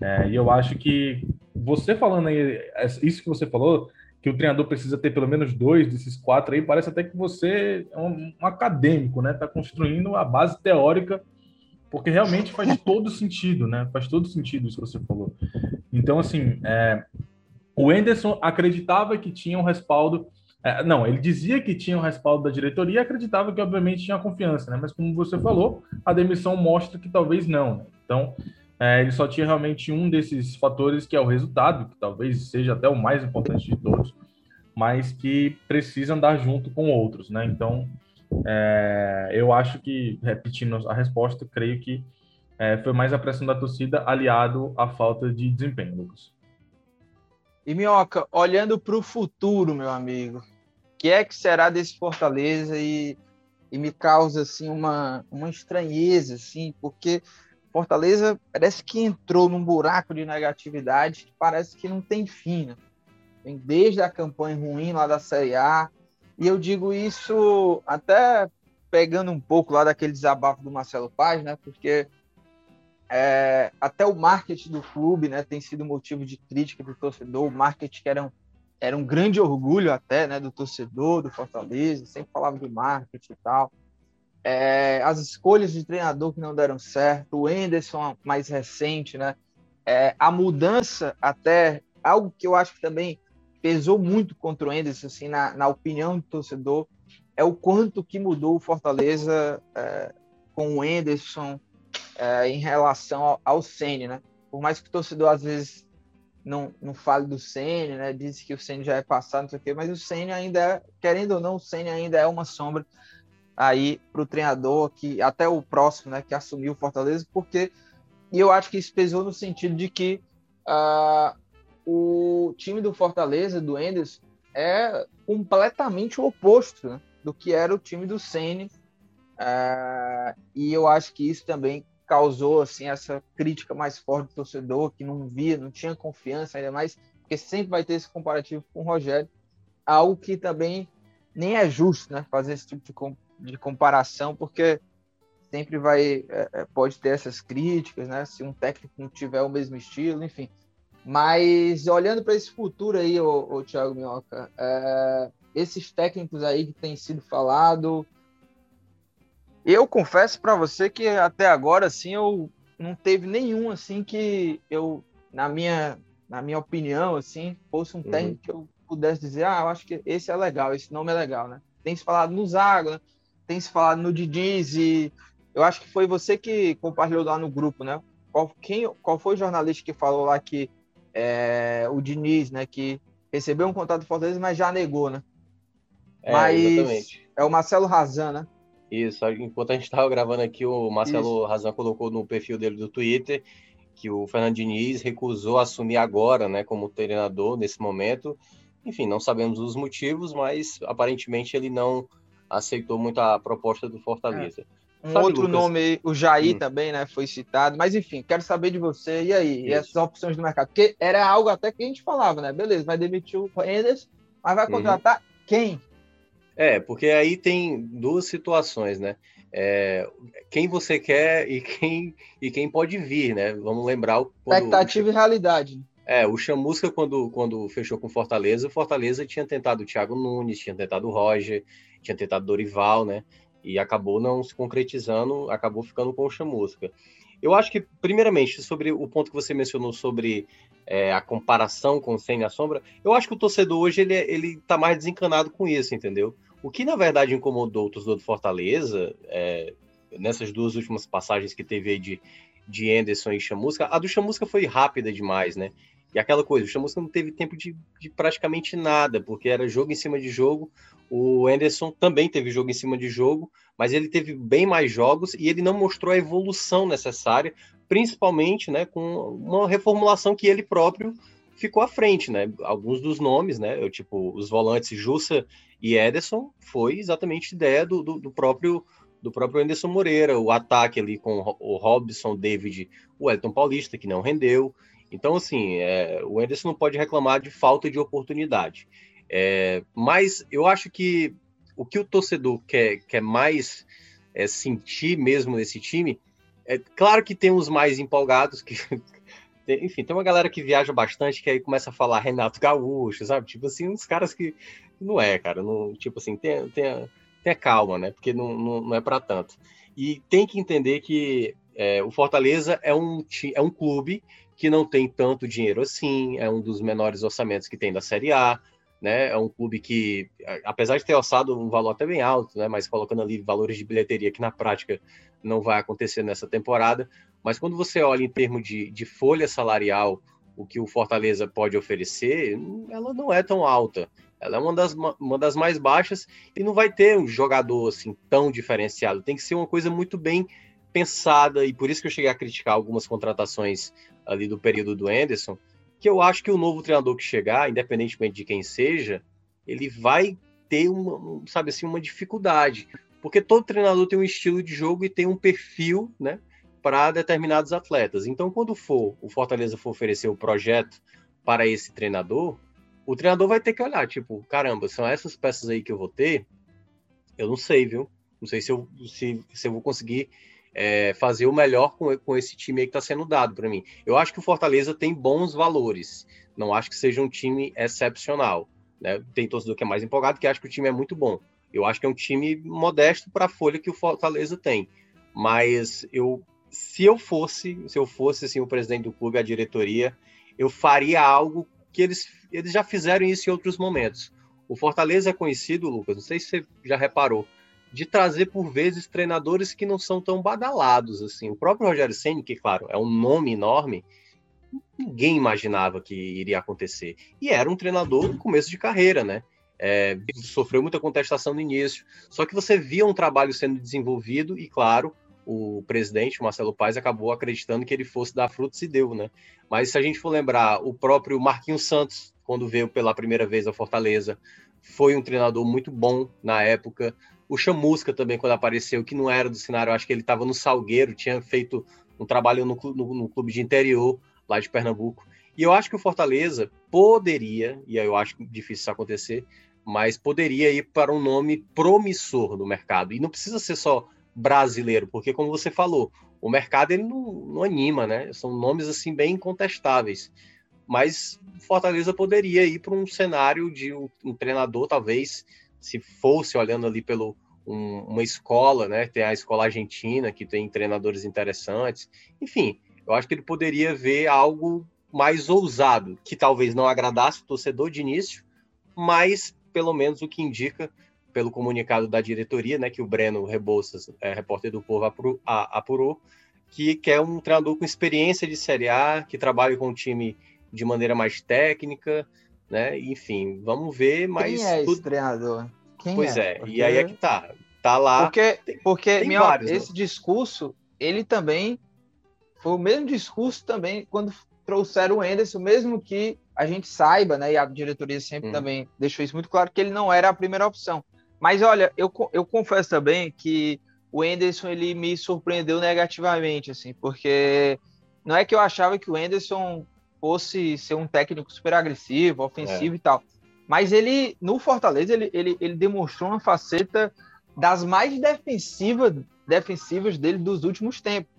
É, e eu acho que você falando aí, isso que você falou, que o treinador precisa ter pelo menos dois desses quatro aí, parece até que você é um, um acadêmico, né? Está construindo a base teórica, porque realmente faz todo sentido, né? Faz todo sentido isso que você falou. Então, assim, é, o Enderson acreditava que tinha um respaldo. É, não, ele dizia que tinha um respaldo da diretoria e acreditava que, obviamente, tinha confiança, né? Mas, como você falou, a demissão mostra que talvez não. Né? Então, é, ele só tinha realmente um desses fatores que é o resultado, que talvez seja até o mais importante de todos, mas que precisa andar junto com outros, né? Então, é, eu acho que, repetindo a resposta, creio que é, foi mais a pressão da torcida aliado à falta de desempenho, Lucas. E Minhoca, olhando para o futuro, meu amigo, o que é que será desse Fortaleza e, e me causa assim uma, uma estranheza, assim, porque Fortaleza parece que entrou num buraco de negatividade que parece que não tem fim, né? Desde a campanha ruim lá da Série A, e eu digo isso até pegando um pouco lá daquele desabafo do Marcelo Paz, né? Porque é, até o marketing do clube, né, tem sido motivo de crítica do torcedor. O marketing que era um, era um grande orgulho até, né, do torcedor do Fortaleza, sempre falava de marketing e tal é, as escolhas de treinador que não deram certo, o Enderson mais recente, né? É, a mudança até algo que eu acho que também pesou muito contra o Enderson, assim, na, na opinião do torcedor, é o quanto que mudou o Fortaleza é, com o Enderson é, em relação ao, ao Ceni, né? Por mais que o torcedor às vezes não, não fale do Ceni, né? Diz que o Ceni já é passado, não sei o quê, mas o Ceni ainda, é, querendo ou não, o Ceni ainda é uma sombra aí para o treinador que até o próximo, né, que assumiu o Fortaleza, porque e eu acho que isso pesou no sentido de que uh, o time do Fortaleza, do Enders, é completamente o oposto né, do que era o time do Ceni, uh, e eu acho que isso também causou assim essa crítica mais forte do torcedor que não via, não tinha confiança ainda mais, porque sempre vai ter esse comparativo com o Rogério, algo que também nem é justo, né, fazer esse tipo de de comparação, porque sempre vai é, é, pode ter essas críticas, né? Se um técnico não tiver o mesmo estilo, enfim. Mas olhando para esse futuro aí, o, o Thiago Minhoca, é, esses técnicos aí que tem sido falado, eu confesso para você que até agora assim eu não teve nenhum assim que eu na minha na minha opinião assim fosse um uhum. técnico que eu pudesse dizer ah eu acho que esse é legal esse nome é legal né tem se falado no Zago né? Tem se falado no Diniz e eu acho que foi você que compartilhou lá no grupo, né? Qual, quem, qual foi o jornalista que falou lá que é, o Diniz, né, que recebeu um contato do Fortaleza, mas já negou, né? É, mas exatamente. é o Marcelo Razan, né? Isso, enquanto a gente estava gravando aqui, o Marcelo Isso. Razan colocou no perfil dele do Twitter que o Fernando Diniz recusou assumir agora, né, como treinador nesse momento. Enfim, não sabemos os motivos, mas aparentemente ele não aceitou muito a proposta do Fortaleza. É. Um Sabe, outro Lucas? nome, o Jair hum. também, né, foi citado. Mas enfim, quero saber de você. E aí, e essas opções do mercado? Porque era algo até que a gente falava, né? Beleza, vai demitir o Enders, mas vai uhum. contratar quem? É, porque aí tem duas situações, né? É, quem você quer e quem, e quem pode vir, né? Vamos lembrar o. Expectativa e realidade. É, o Chamusca, quando, quando fechou com Fortaleza, o Fortaleza tinha tentado o Thiago Nunes, tinha tentado o Roger, tinha tentado Dorival, né? E acabou não se concretizando, acabou ficando com o Chamusca. Eu acho que, primeiramente, sobre o ponto que você mencionou sobre é, a comparação com o Sem Sombra, eu acho que o torcedor hoje ele, ele tá mais desencanado com isso, entendeu? O que, na verdade, incomodou o torcedor do Fortaleza, é, nessas duas últimas passagens que teve aí de, de Anderson e Chamusca, a do Chamusca foi rápida demais, né? E aquela coisa, o Chamusca não teve tempo de, de, praticamente nada, porque era jogo em cima de jogo. O Anderson também teve jogo em cima de jogo, mas ele teve bem mais jogos e ele não mostrou a evolução necessária, principalmente né, com uma reformulação que ele próprio ficou à frente, né? Alguns dos nomes, né? Eu, tipo, os volantes Jussa e Ederson foi exatamente ideia do, do, do próprio do próprio Anderson Moreira, o ataque ali com o Robson, David, o Elton Paulista, que não rendeu. Então, assim, é, o Anderson não pode reclamar de falta de oportunidade. É, mas eu acho que o que o torcedor quer, quer mais é, sentir mesmo nesse time, é claro que tem os mais empolgados, que enfim, tem uma galera que viaja bastante que aí começa a falar Renato Gaúcho, sabe? Tipo assim, uns caras que não é, cara, não, tipo assim, tem calma, né? Porque não, não, não é para tanto. E tem que entender que é, o Fortaleza é um, é um clube que não tem tanto dinheiro assim, é um dos menores orçamentos que tem da Série A, né? É um clube que, apesar de ter orçado um valor até bem alto, né? Mas colocando ali valores de bilheteria que na prática não vai acontecer nessa temporada, mas quando você olha em termos de, de folha salarial, o que o Fortaleza pode oferecer, ela não é tão alta. Ela é uma das, uma das mais baixas e não vai ter um jogador assim tão diferenciado. Tem que ser uma coisa muito bem pensada e por isso que eu cheguei a criticar algumas contratações ali do período do Anderson, que eu acho que o novo treinador que chegar, independentemente de quem seja, ele vai ter uma, sabe assim, uma dificuldade, porque todo treinador tem um estilo de jogo e tem um perfil, né? para determinados atletas. Então, quando for o Fortaleza for oferecer o projeto para esse treinador, o treinador vai ter que olhar, tipo, caramba, são essas peças aí que eu vou ter? Eu não sei, viu? Não sei se eu, se, se eu vou conseguir é, fazer o melhor com, com esse time que está sendo dado para mim. Eu acho que o Fortaleza tem bons valores. Não acho que seja um time excepcional. Né? Tem torcedor que é mais empolgado que acha que o time é muito bom. Eu acho que é um time modesto para a folha que o Fortaleza tem. Mas eu se eu fosse, se eu fosse assim, o presidente do clube, a diretoria, eu faria algo que eles, eles já fizeram isso em outros momentos. O Fortaleza é conhecido, Lucas, não sei se você já reparou, de trazer por vezes treinadores que não são tão badalados assim. O próprio Rogério Ceni, que claro, é um nome enorme, ninguém imaginava que iria acontecer. E era um treinador no começo de carreira, né? É, sofreu muita contestação no início. Só que você via um trabalho sendo desenvolvido e, claro, o presidente, o Marcelo Paes, acabou acreditando que ele fosse dar frutos e deu, né? Mas se a gente for lembrar, o próprio Marquinhos Santos, quando veio pela primeira vez a Fortaleza, foi um treinador muito bom na época. O Chamusca também, quando apareceu, que não era do cenário, acho que ele estava no Salgueiro, tinha feito um trabalho no, no, no, clube de interior, lá de Pernambuco. E eu acho que o Fortaleza poderia, e eu acho difícil isso acontecer, mas poderia ir para um nome promissor no mercado. E não precisa ser só brasileiro, porque como você falou, o mercado ele não, não anima, né? São nomes assim bem incontestáveis. Mas Fortaleza poderia ir para um cenário de um, um, treinador, talvez, se fosse olhando ali pelo um, uma escola, né? Tem a escola argentina que tem treinadores interessantes. Enfim, eu acho que ele poderia ver algo mais ousado, que talvez não agradasse o torcedor de início, mas pelo menos o que indica pelo comunicado da diretoria, né, que o Breno Rebouças, é, repórter do Povo, apurou, apurou que quer um treinador com experiência de Série A, que trabalhe com o time de maneira mais técnica, né? Enfim, vamos ver, mas... Quem é esse tudo... treinador? Quem pois é, é porque... e aí é que tá. Tá lá... Porque, porque tem meu, vários, esse né? discurso, ele também... Foi o mesmo discurso também quando trouxeram o Anderson, mesmo que a gente saiba, né? E a diretoria sempre hum. também deixou isso muito claro, que ele não era a primeira opção. Mas olha, eu, eu confesso também que o Enderson ele me surpreendeu negativamente, assim, porque não é que eu achava que o Enderson fosse ser um técnico super agressivo, ofensivo é. e tal. Mas ele, no Fortaleza, ele, ele, ele demonstrou uma faceta das mais defensivas, defensivas dele dos últimos tempos.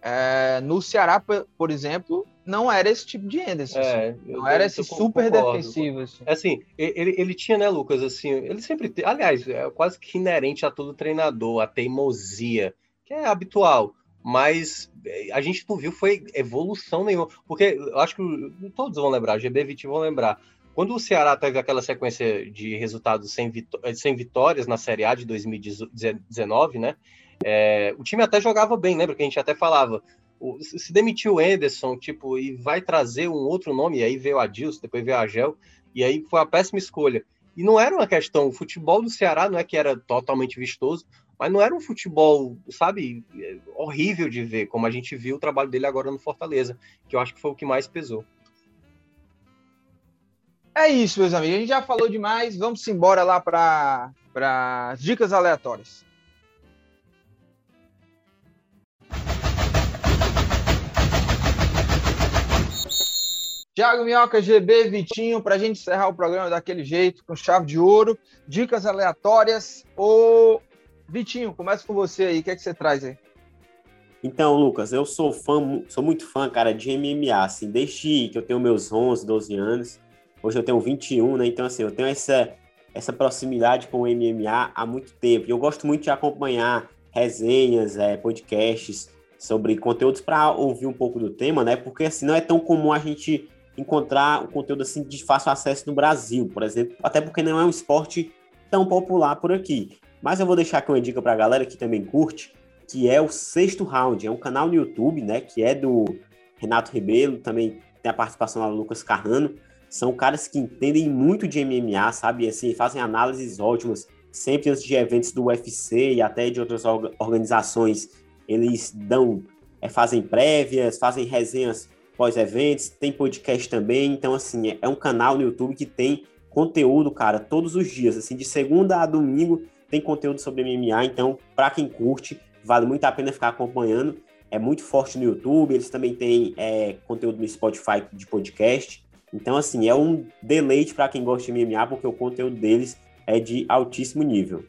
É, no Ceará, por exemplo, não era esse tipo de Anderson. É, assim. Não era esse super concordo. defensivo. Assim. assim, ele, ele tinha, né, Lucas, assim, ele sempre tem, aliás, é quase que inerente a todo treinador, a teimosia, que é habitual. Mas é, a gente não viu foi evolução nenhuma. Porque eu acho que todos vão lembrar, GB 20 vão lembrar. Quando o Ceará teve aquela sequência de resultados sem, vitó sem vitórias na Série A de 2019, né? É, o time até jogava bem, lembra que a gente até falava, o, se demitiu o Anderson, tipo, e vai trazer um outro nome, e aí veio a Adilson, depois veio a Gel, e aí foi a péssima escolha. E não era uma questão, o futebol do Ceará não é que era totalmente vistoso, mas não era um futebol, sabe, horrível de ver, como a gente viu o trabalho dele agora no Fortaleza, que eu acho que foi o que mais pesou. É isso, meus amigos. A gente já falou demais. Vamos embora lá para as dicas aleatórias. Tiago Minhoca, GB, Vitinho, para a gente encerrar o programa daquele jeito, com chave de ouro, dicas aleatórias. Ô, Vitinho, começa com você aí, o que é que você traz aí? Então, Lucas, eu sou fã, sou muito fã, cara, de MMA, assim, desde que eu tenho meus 11, 12 anos, hoje eu tenho 21, né, então, assim, eu tenho essa, essa proximidade com o MMA há muito tempo, e eu gosto muito de acompanhar resenhas, é, podcasts sobre conteúdos para ouvir um pouco do tema, né, porque, assim, não é tão comum a gente encontrar um conteúdo, assim, de fácil acesso no Brasil, por exemplo, até porque não é um esporte tão popular por aqui. Mas eu vou deixar aqui uma dica para a galera que também curte, que é o Sexto Round. É um canal no YouTube, né? Que é do Renato Ribeiro, também tem a participação do Lucas Carrano. São caras que entendem muito de MMA, sabe? Assim, fazem análises ótimas, sempre antes de eventos do UFC e até de outras organizações. Eles dão, é, fazem prévias, fazem resenhas pós-eventos, tem podcast também. Então, assim, é, é um canal no YouTube que tem conteúdo, cara, todos os dias, assim, de segunda a domingo tem conteúdo sobre MMA. Então, para quem curte, vale muito a pena ficar acompanhando. É muito forte no YouTube, eles também têm é, conteúdo no Spotify de podcast. Então, assim, é um deleite para quem gosta de MMA, porque o conteúdo deles é de altíssimo nível.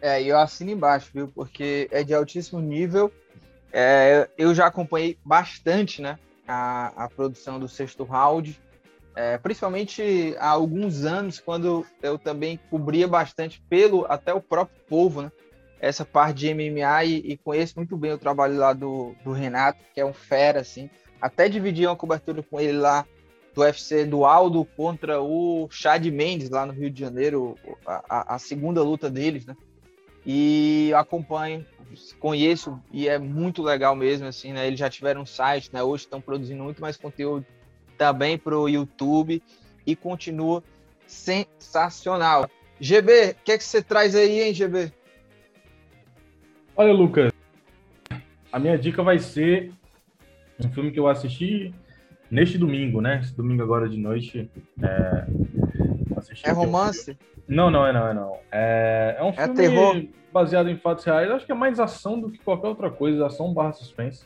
É, eu assino embaixo, viu? Porque é de altíssimo nível. É, eu já acompanhei bastante, né? A, a produção do sexto round, é, principalmente há alguns anos, quando eu também cobria bastante pelo até o próprio povo, né? essa parte de MMA e, e, conheço muito bem o trabalho lá do, do Renato, que é um fera, assim. Até dividi uma cobertura com ele lá do UFC do Aldo contra o Chad Mendes, lá no Rio de Janeiro, a, a segunda luta deles, né? E acompanho, conheço e é muito legal mesmo, assim, né? Eles já tiveram um site, né? Hoje estão produzindo muito mais conteúdo também para o YouTube e continua sensacional. GB, o que, é que você traz aí, hein, GB? Olha, Lucas, a minha dica vai ser um filme que eu assisti neste domingo, né? Esse domingo agora de noite. É, é romance? Eu... Não, não, é não, é não. É, é um é filme terror. baseado em fatos reais. Acho que é mais ação do que qualquer outra coisa. Ação barra suspense.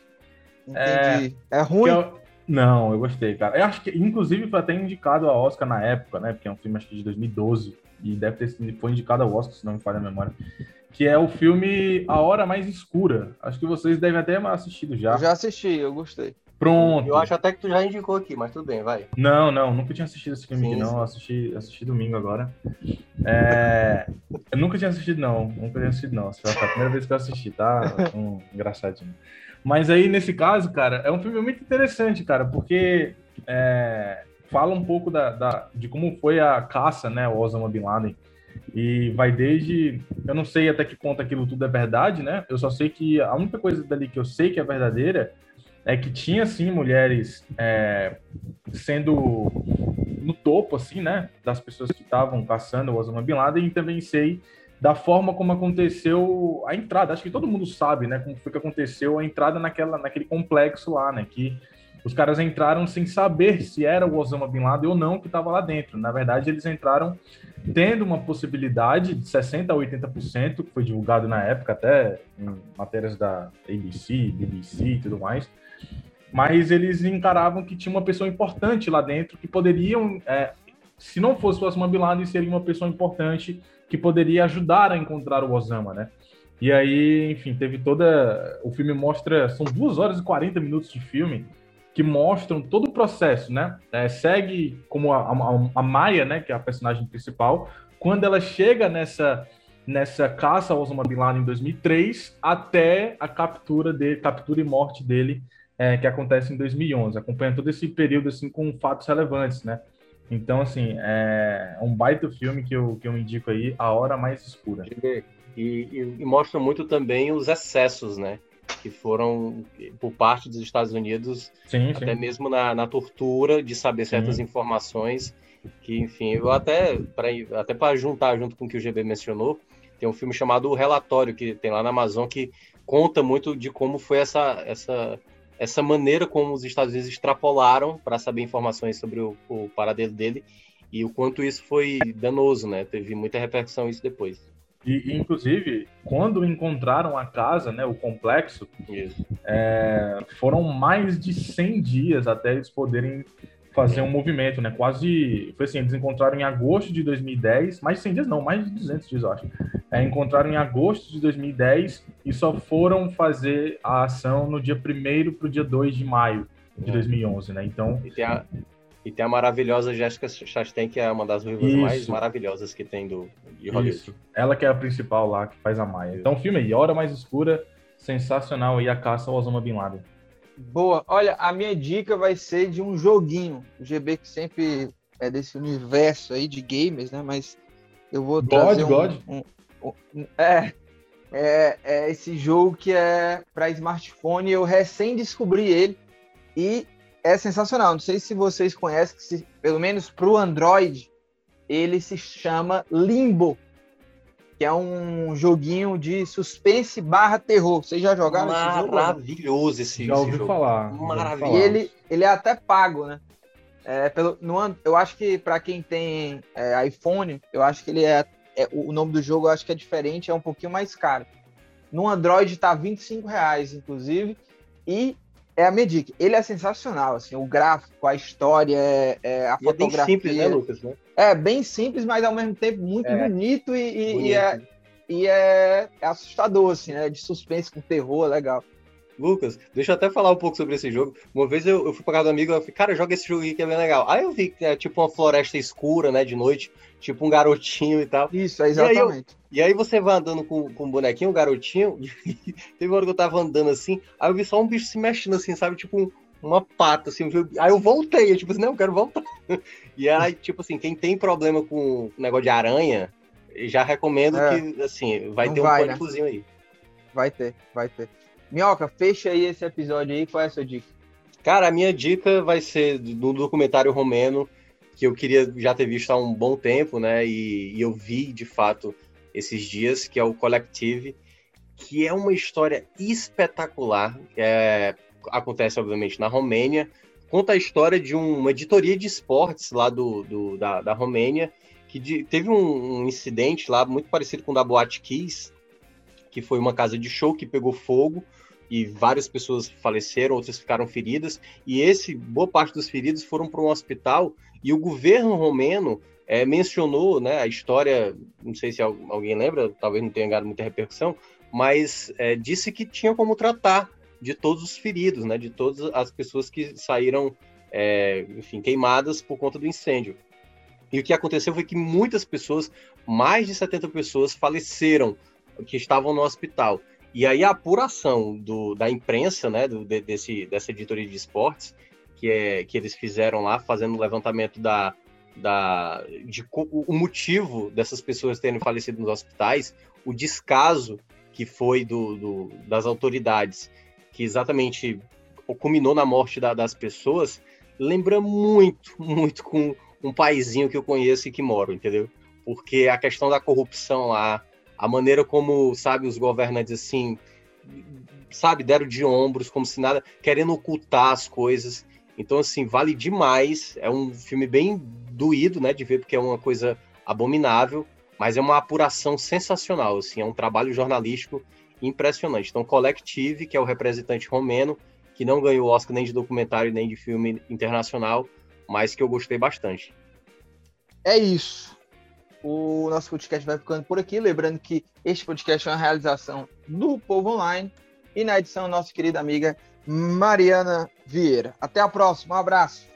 Entendi. É, é ruim? É... Não, eu gostei, cara. Eu acho que, inclusive, foi até indicado a Oscar na época, né? Porque é um filme, acho que de 2012. E deve ter sido, foi indicado ao Oscar, se não me falha a memória que é o filme A Hora Mais Escura. Acho que vocês devem até ter assistido já. Eu já assisti, eu gostei. Pronto. Eu acho até que tu já indicou aqui, mas tudo bem, vai. Não, não, nunca tinha assistido esse filme sim, aqui, não. Assisti, assisti domingo agora. É... Eu nunca tinha assistido, não. Nunca tinha assistido, não. Foi a primeira vez que eu assisti, tá? Um, engraçadinho. Mas aí, nesse caso, cara, é um filme muito interessante, cara, porque é... fala um pouco da, da, de como foi a caça, né, o Osama Bin Laden e vai desde. Eu não sei até que ponto aquilo tudo é verdade, né? Eu só sei que a única coisa dali que eu sei que é verdadeira é que tinha, sim, mulheres é, sendo no topo, assim, né? Das pessoas que estavam caçando o Osama Bin Laden. E também sei da forma como aconteceu a entrada. Acho que todo mundo sabe, né? Como foi que aconteceu a entrada naquela, naquele complexo lá, né? Que os caras entraram sem saber se era o Osama Bin Laden ou não que estava lá dentro. Na verdade, eles entraram tendo uma possibilidade de 60% a 80%, que foi divulgado na época, até em matérias da ABC, BBC e tudo mais. Mas eles encaravam que tinha uma pessoa importante lá dentro que poderiam, é, se não fosse o Osama Bin Laden, seria uma pessoa importante que poderia ajudar a encontrar o Osama, né? E aí, enfim, teve toda. O filme mostra. São duas horas e 40 minutos de filme que mostram todo o processo, né? É, segue como a, a, a, Maia, né, que é a personagem principal, quando ela chega nessa nessa caça ao Osama Bin Laden em 2003 até a captura dele, captura e morte dele, é, que acontece em 2011. Acompanha todo esse período assim com fatos relevantes, né? Então, assim, é um baita filme que eu, que eu indico aí, A Hora Mais Escura. E, e, e mostra muito também os excessos, né? que foram por parte dos Estados Unidos, sim, até sim. mesmo na, na, tortura de saber certas sim. informações. Que, enfim, eu até para até para juntar junto com o que o GB mencionou, tem um filme chamado O Relatório que tem lá na Amazon que conta muito de como foi essa essa essa maneira como os Estados Unidos extrapolaram para saber informações sobre o, o paradeiro dele e o quanto isso foi danoso, né? Teve muita repercussão isso depois. E, inclusive, quando encontraram a casa, né, o complexo, é, foram mais de 100 dias até eles poderem fazer um movimento, né? Quase, foi assim, eles encontraram em agosto de 2010, mais de 100 dias não, mais de 200 dias, eu acho. É, encontraram em agosto de 2010 e só foram fazer a ação no dia 1 para o dia 2 de maio de 2011, né? Então... E tem a, e tem a maravilhosa Jessica Chastain, que é uma das ruivas mais maravilhosas que tem do, de Hollywood. Isso. Ela que é a principal lá, que faz a Maia. Então, filme aí, Hora Mais Escura, sensacional, e a caça ao Osama Bin Laden. Boa. Olha, a minha dica vai ser de um joguinho. O GB que sempre é desse universo aí de gamers, né? Mas eu vou God, trazer um, God. Um, um, é, é, é esse jogo que é para smartphone. Eu recém descobri ele e é sensacional. Não sei se vocês conhecem, se, pelo menos para o Android, ele se chama Limbo que é um joguinho de suspense barra terror. Vocês já jogaram esse jogo? Maravilhoso esse, já ouvi jogo. falar. Maravilhoso. E ele, ele é até pago, né? É, pelo, no, eu acho que para quem tem é, iPhone, eu acho que ele é, é, O nome do jogo eu acho que é diferente, é um pouquinho mais caro. No Android tá 25 reais, inclusive. E é a dica. Ele é sensacional, assim, o gráfico, a história, é, é a e fotografia. É bem simples, né, Lucas? Né? É bem simples, mas ao mesmo tempo muito é. bonito e, e, bonito. e, é, e é, é, assustador, assim, né? De suspense com terror, legal. Lucas, deixa eu até falar um pouco sobre esse jogo. Uma vez eu, eu fui pra casa do amigo e falei, cara, joga esse jogo aqui que é bem legal. Aí eu vi que é tipo uma floresta escura, né, de noite, tipo um garotinho e tal. Isso, é exatamente. E aí, eu, e aí você vai andando com, com um bonequinho, um garotinho, e teve uma hora que eu tava andando assim, aí eu vi só um bicho se mexendo assim, sabe, tipo um, uma pata, assim, aí eu voltei, eu, tipo assim, não, eu quero voltar. E aí, tipo assim, quem tem problema com negócio de aranha, já recomendo é, que, assim, vai ter um vai, pânicozinho né? aí. Vai ter, vai ter. Minhoca, fecha aí esse episódio aí, qual é a sua dica? Cara, a minha dica vai ser do documentário romeno, que eu queria já ter visto há um bom tempo, né, e, e eu vi, de fato, esses dias, que é o Collective, que é uma história espetacular, é, acontece, obviamente, na Romênia, conta a história de uma editoria de esportes lá do, do da, da Romênia, que de, teve um, um, incidente lá muito parecido com o da Boate Kiss, que foi uma casa de show que pegou fogo e várias pessoas faleceram, outras ficaram feridas, e esse boa parte dos feridos foram para um hospital e o governo romeno é, mencionou né, a história, não sei se alguém lembra, talvez não tenha ganhado muita repercussão, mas é, disse que tinha como tratar de todos os feridos, né, de todas as pessoas que saíram, é, enfim, queimadas por conta do incêndio. E o que aconteceu foi que muitas pessoas, mais de 70 pessoas, faleceram que estavam no hospital. E aí a apuração do, da imprensa, né, do, desse, dessa editoria de esportes, que, é, que eles fizeram lá, fazendo o levantamento da, da, de, o motivo dessas pessoas terem falecido nos hospitais, o descaso que foi do, do das autoridades, que exatamente culminou na morte da, das pessoas, lembra muito, muito com um paizinho que eu conheço e que moro, entendeu? Porque a questão da corrupção lá, a maneira como, sabe, os governantes assim, sabe, deram de ombros, como se nada, querendo ocultar as coisas. Então, assim, vale demais. É um filme bem doído, né, de ver, porque é uma coisa abominável, mas é uma apuração sensacional, assim, é um trabalho jornalístico impressionante. Então, Collective, que é o representante romeno, que não ganhou Oscar nem de documentário nem de filme internacional, mas que eu gostei bastante. É isso o nosso podcast vai ficando por aqui. Lembrando que este podcast é uma realização do Povo Online e na edição, nossa querida amiga Mariana Vieira. Até a próxima, um abraço.